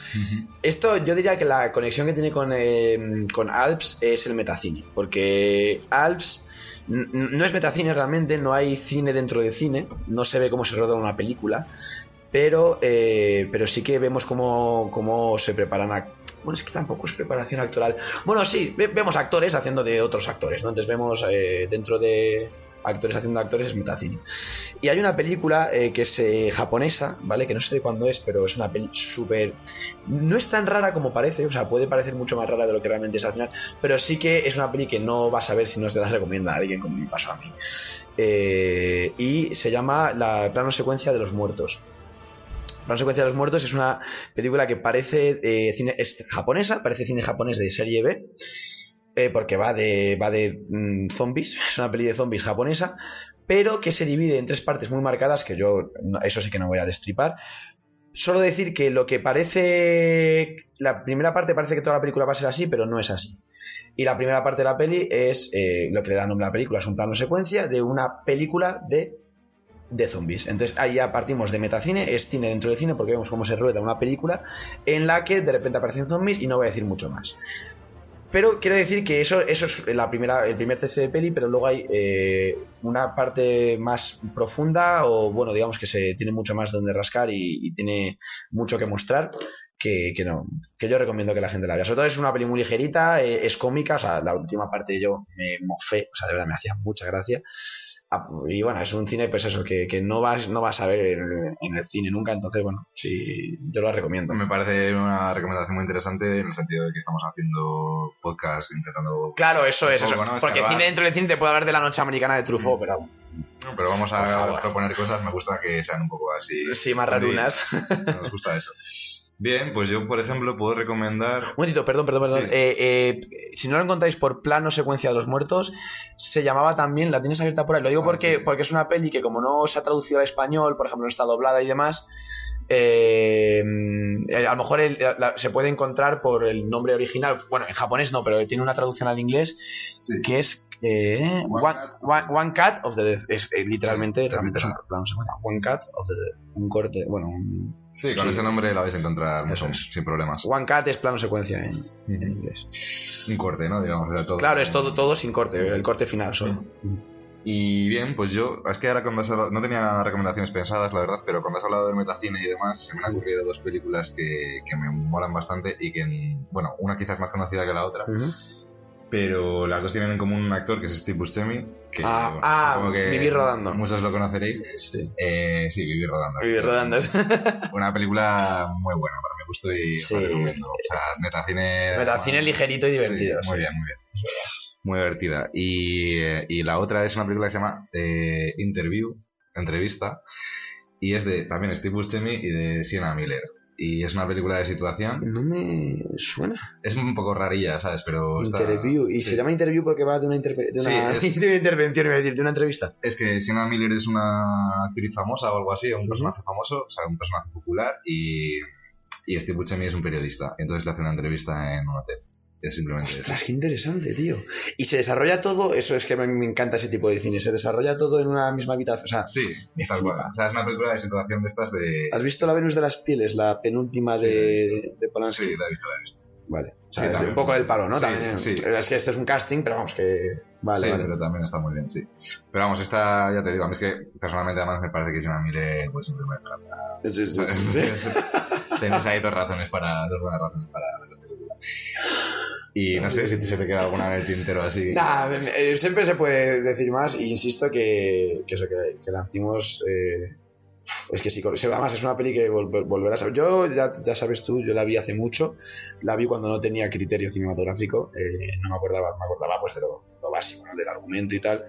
Esto yo diría que la conexión que tiene con, eh, con Alps es el metacine, porque Alps no es metacine realmente, no hay cine dentro de cine, no se ve cómo se roda una película, pero, eh, pero sí que vemos cómo, cómo se preparan a... Bueno, es que tampoco es preparación actoral. Bueno, sí, ve- vemos actores haciendo de otros actores, ¿no? Entonces vemos eh, dentro de actores haciendo actores es metacine. Y hay una película eh, que es eh, japonesa, ¿vale? Que no sé de cuándo es, pero es una peli súper... No es tan rara como parece, o sea, puede parecer mucho más rara de lo que realmente es al final, pero sí que es una peli que no vas a ver si no se las recomienda a alguien como me pasó a mí. Eh, y se llama La plano secuencia de los muertos. Plano secuencia de los muertos es una película que parece eh, cine, es japonesa, parece cine japonés de serie B, eh, porque va de, va de mm, zombies, es una peli de zombies japonesa, pero que se divide en tres partes muy marcadas, que yo eso sí que no voy a destripar. Solo decir que lo que parece. La primera parte parece que toda la película va a ser así, pero no es así. Y la primera parte de la peli es eh, lo que le da nombre a la película, es un plano secuencia de una película de, de zombies. Entonces ahí ya partimos de metacine, es cine dentro de cine, porque vemos cómo se rueda una película en la que de repente aparecen zombies y no voy a decir mucho más. Pero quiero decir que eso, eso es la primera, el primer test de peli, pero luego hay eh, una parte más profunda, o bueno, digamos que se tiene mucho más donde rascar y, y tiene mucho que mostrar, que, que no, que yo recomiendo que la gente la vea. Sobre todo es una peli muy ligerita, eh, es cómica, o sea, la última parte yo me mofé, o sea, de verdad me hacía mucha gracia. Ah, Y bueno, es un cine, pues eso, que, que no vas, no vas a ver en, en el cine nunca, entonces bueno, sí, yo lo recomiendo. Me parece una recomendación muy interesante en el sentido de que estamos haciendo podcast intentando... Claro, eso es, Un eso. poco, ¿no? Porque cine dentro del cine te puede hablar de la noche americana de Truffaut, pero No, Pero vamos a proponer cosas, me gusta que sean un poco así... sí, más rarunas. Nos gusta eso. Bien, pues yo, por ejemplo, puedo recomendar... Un momentito, perdón, perdón, perdón. Sí. Eh, eh, si no lo encontráis por plano secuencia de los muertos, se llamaba también, la tienes abierta por ahí. Lo digo Ah, porque, sí. porque es una peli que como no se ha traducido al español, por ejemplo, no está doblada y demás, eh, eh, a lo mejor el- la- se puede encontrar por el nombre original. Bueno, en japonés no, pero tiene una traducción al inglés Sí. que es eh, One one, Cat. one- One Cat of the Death. Es, literalmente, Sí, realmente es un plano secuencia. One Cat of the Death. Un corte, bueno, un- Sí, con Sí. ese nombre la vais a encontrar mucho, es. sin problemas. One Cat es plano secuencia en, en inglés. Un corte, ¿no? Digamos, era todo. Claro, es todo, todo sin corte, el corte final solo. Y bien, pues yo, es que ahora cuando has hablado, no tenía recomendaciones pensadas, la verdad, pero cuando has hablado del metacine y demás, se me han ocurrido dos películas que, que me molan bastante y que, bueno, una quizás más conocida que la otra. Pero las dos tienen en común un actor que es Steve Buscemi, que Ah, bueno, ah, que Vivir rodando. Muchos lo conoceréis. Sí. Eh, sí, Vivir rodando. Vivir rodando es- Una película muy buena para mi gusto y Sí. recomiendo. O sea, metacine... Metacine ligerito y divertido. Sí, muy bien, muy bien. Muy divertida. Y, eh, y la otra es una película que se llama eh, Interview, entrevista, y es de también Steve Buscemi y de Sienna Miller. Y es una película de situación. No me suena. Es un poco rarilla, ¿sabes? Pero está- Interview. Y sí. se llama interview porque va de una, interve- de una, Sí, es- de una intervención, iba a decir, de una entrevista. Es que Sienna Miller es una actriz famosa o algo así, un personaje famoso, o sea, un personaje popular, y, y Steve Buscemi es un periodista. Entonces le hace una entrevista en un hotel. Es simplemente eso. Ostras, qué interesante, tío. Y se desarrolla todo, eso es que me, me encanta ese tipo de cine, se desarrolla todo en una misma habitación. O sea, Sí, tal cual. O sea, es una película de situación de estas de... ¿has visto La Venus de las Pieles, la penúltima Sí. de, de Polanski? Sí, la he visto, la he visto. Vale. O sea, Sí, es también. un poco del palo, ¿no? Sí, También, sí. Es que este es un casting, pero vamos, que. Vale, sí, vale. pero también está muy bien, sí. Pero vamos, esta, ya te digo, a mí es que personalmente además me parece que Sienna Miller pues siempre me encanta. Sí, sí, sí. Tienes ahí dos razones para, dos buenas razones para ver la película. Y no sé si se te queda alguna en el tintero así. Nah, eh, siempre se puede decir más y insisto que, que eso, lancimos. eh, es que sí, además es una peli que vol- volverás a ver. Yo, ya, sabes tú, yo la vi hace mucho. La vi cuando no tenía criterio cinematográfico. eh, no me acordaba, me acordaba pues de lo, básico, del argumento y tal.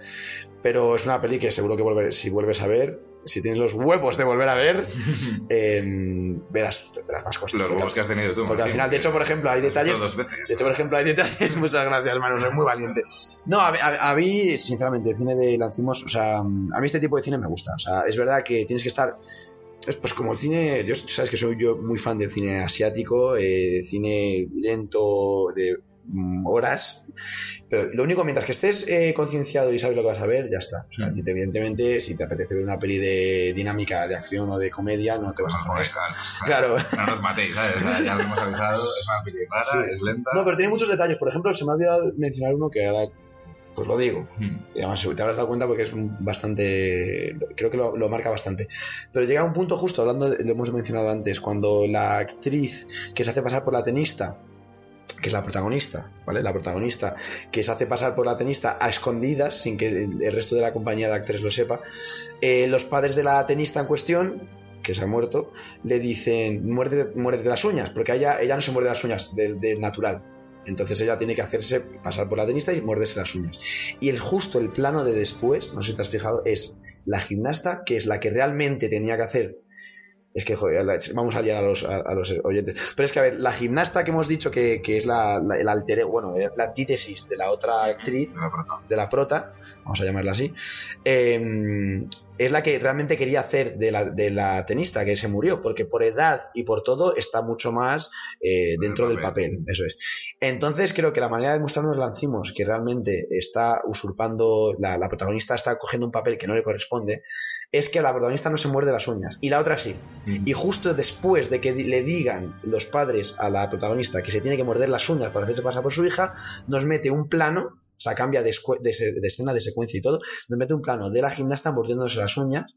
Pero es una peli que seguro que volver- si vuelves a ver, si tienes los huevos de volver a ver, eh, verás, verás más cosas. Los huevos que has tenido tú. porque al final, de hecho, por ejemplo, hay detalles dos veces. de hecho, por ejemplo, hay detalles. Muchas gracias, Manu, soy muy valiente. No, a, a- a mí, sinceramente, el cine de Lancimos, o sea, a mí este tipo de cine me gusta. O sea, es verdad que tienes que estar. Es pues como el cine, yo, sabes que soy yo muy fan del cine asiático, eh, cine lento de horas, pero lo único, mientras que estés eh, concienciado y sabes lo que vas a ver, ya está. O sea, Mm. evidentemente, si te apetece ver una peli de dinámica, de acción o de comedia, no te vas a No, molestáis. Claro. No nos matéis, ¿sabes? Ya lo hemos avisado, es una peli rara, Sí. es lenta. No, pero tiene muchos detalles. Por ejemplo, se me ha olvidado mencionar uno que ahora, pues lo digo. Hmm. Y además te habrás dado cuenta porque es bastante. Creo que lo, lo marca bastante. Pero llega un punto justo, hablando, de- lo hemos mencionado antes, cuando la actriz que se hace pasar por la tenista, que es la protagonista, ¿vale? La protagonista, que se hace pasar por la tenista a escondidas, sin que el resto de la compañía de actores lo sepa, eh, los padres de la tenista en cuestión, que se ha muerto, le dicen, muérdete, muérdete las uñas, porque ella, ella no se muerde las uñas del natural. Entonces ella tiene que hacerse pasar por la tenista y morderse las uñas. Y el justo el plano de después, no sé si te has fijado, es la gimnasta, que es la que realmente tenía que hacer. Es que, joder, vamos a liar a los, a, a los oyentes. Pero es que, a ver, la gimnasta que hemos dicho que, que es la, la- el alter, bueno, eh, la antítesis de la otra actriz, De la prota. de la prota, vamos a llamarla así, eh, es la que realmente quería hacer de la, de la tenista que se murió, porque por edad y por todo está mucho más eh, dentro del papel. eso es. Entonces creo que la manera de mostrarnos Lancimos que realmente está usurpando, la, la protagonista está cogiendo un papel que no le corresponde, es que la protagonista no se muerde las uñas y la otra sí. Hmm. Y justo después de que le digan los padres a la protagonista que se tiene que morder las uñas para hacerse pasar por su hija, nos mete un plano, o sea, cambia de, de de escena, de secuencia y todo, nos mete un plano de la gimnasta mordiéndose las uñas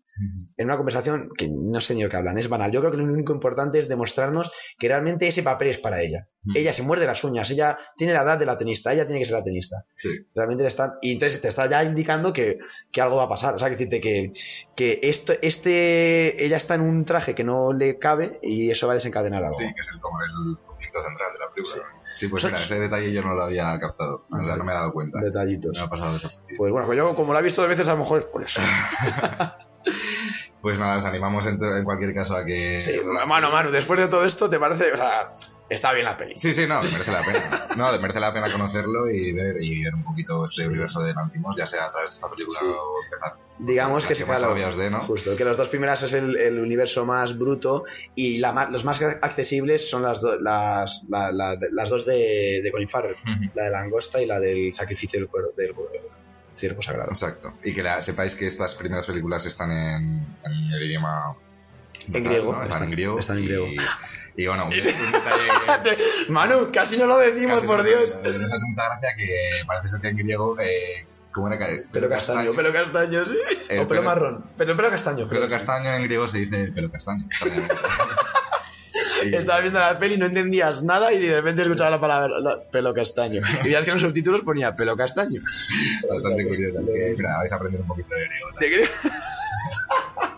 en una conversación que no sé ni lo que hablan, es banal. Yo creo que lo único importante es demostrarnos que realmente ese papel es para ella. Mm. Ella se muerde las uñas, ella tiene la edad de la tenista, ella tiene que ser la tenista. Sí. Realmente le están. Y entonces te está ya indicando que, que algo va a pasar. O sea, que decirte que, que esto, este. Ella está en un traje que no le cabe y eso va a desencadenar algo. Sí, que es el, como el conflicto central de la película. Sí, pues mira, ese detalle yo no lo había captado. O sea, no me he dado cuenta. Detallitos. Me ha pasado eso. Pues bueno, pues yo como la he visto dos veces, a lo mejor es por eso. Pues nada, os animamos en, en cualquier caso a que... Sí, mano, Manu, después de todo esto, ¿te parece? O sea, está bien la peli. Sí, sí, no, merece la pena. No, merece la pena conocerlo y ver, y ver un poquito este universo de Lantimos, ya sea a través de esta película Sí. o empezar. Digamos que se claro, de, ¿no? justo que los dos primeras es el, el universo más bruto y la los más accesibles son las, do- las, la- la- las dos de, de Colin Farrell, la de la angosta y la del sacrificio del, cuero- del ciervo sagrado. Exacto. Y que la- sepáis que estas primeras películas están en, en el idioma. En griego, ¿no? Están, están- en griego. están en griego. Y, bueno, un, un detalle que. Manu, casi no lo decimos, casi por Dios. Me hace mucha gracia que parece ser que en griego. Eh, ¿Cómo era? Pelo castaño, pelo castaño, sí. El o pelo pelo- marrón. Pero pelo castaño. Pelo castaño en griego se dice pelo castaño. Y- Estabas viendo la peli y no entendías nada y de repente escuchaba la palabra la- pelo castaño. Y veías que en los subtítulos ponía pelo castaño. Bastante curioso. Así que, mira, vais a aprender un poquito de griego. ¿Te crees?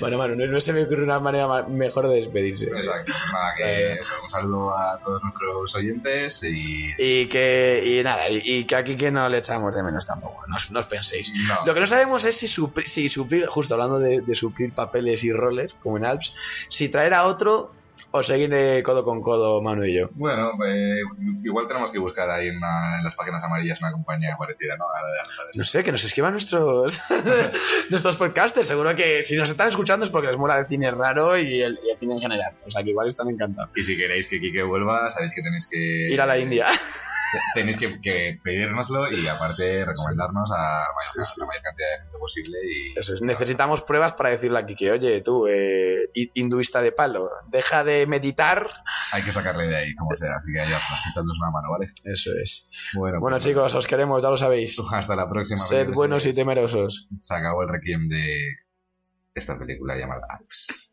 bueno, Manu, no, no se me ocurre una manera ma- mejor de despedirse. Exacto. Nada, que eso, un saludo a todos nuestros oyentes y. Y que, y nada, y, y que aquí que no le echamos de menos tampoco, no, os- no os penséis. No. Lo que no sabemos es si, supli- si suplir, justo hablando de, de suplir papeles y roles, como en Alps, si traer a otro o seguir codo con codo Manu y yo. Bueno, eh, igual tenemos que buscar ahí en, una- en las páginas amarillas una compañía parecida, ¿no? A la de Alfa. No sé, que nos escriban nuestros nuestros podcasters. Seguro que si nos están escuchando es porque les mola el cine raro y el, y el cine en general. O sea que igual están encantados. Y si queréis que Kike vuelva, sabéis que tenéis que... Ir a la India. Tenéis que, que pedírnoslo y aparte recomendarnos a, la mayor cantidad de gente posible y... Eso es, necesitamos pruebas para decirle aquí que, oye, tú, eh, hi- hinduista de palo, deja de meditar. Hay que sacarle de ahí, como sea. Así que ayudadnos, echadnos una mano, ¿vale? Eso es. Bueno, Bueno, pues, chicos, os queremos, ya lo sabéis. Hasta la próxima. Sed buenos y temerosos. Se acabó el requiem de esta película llamada Alps.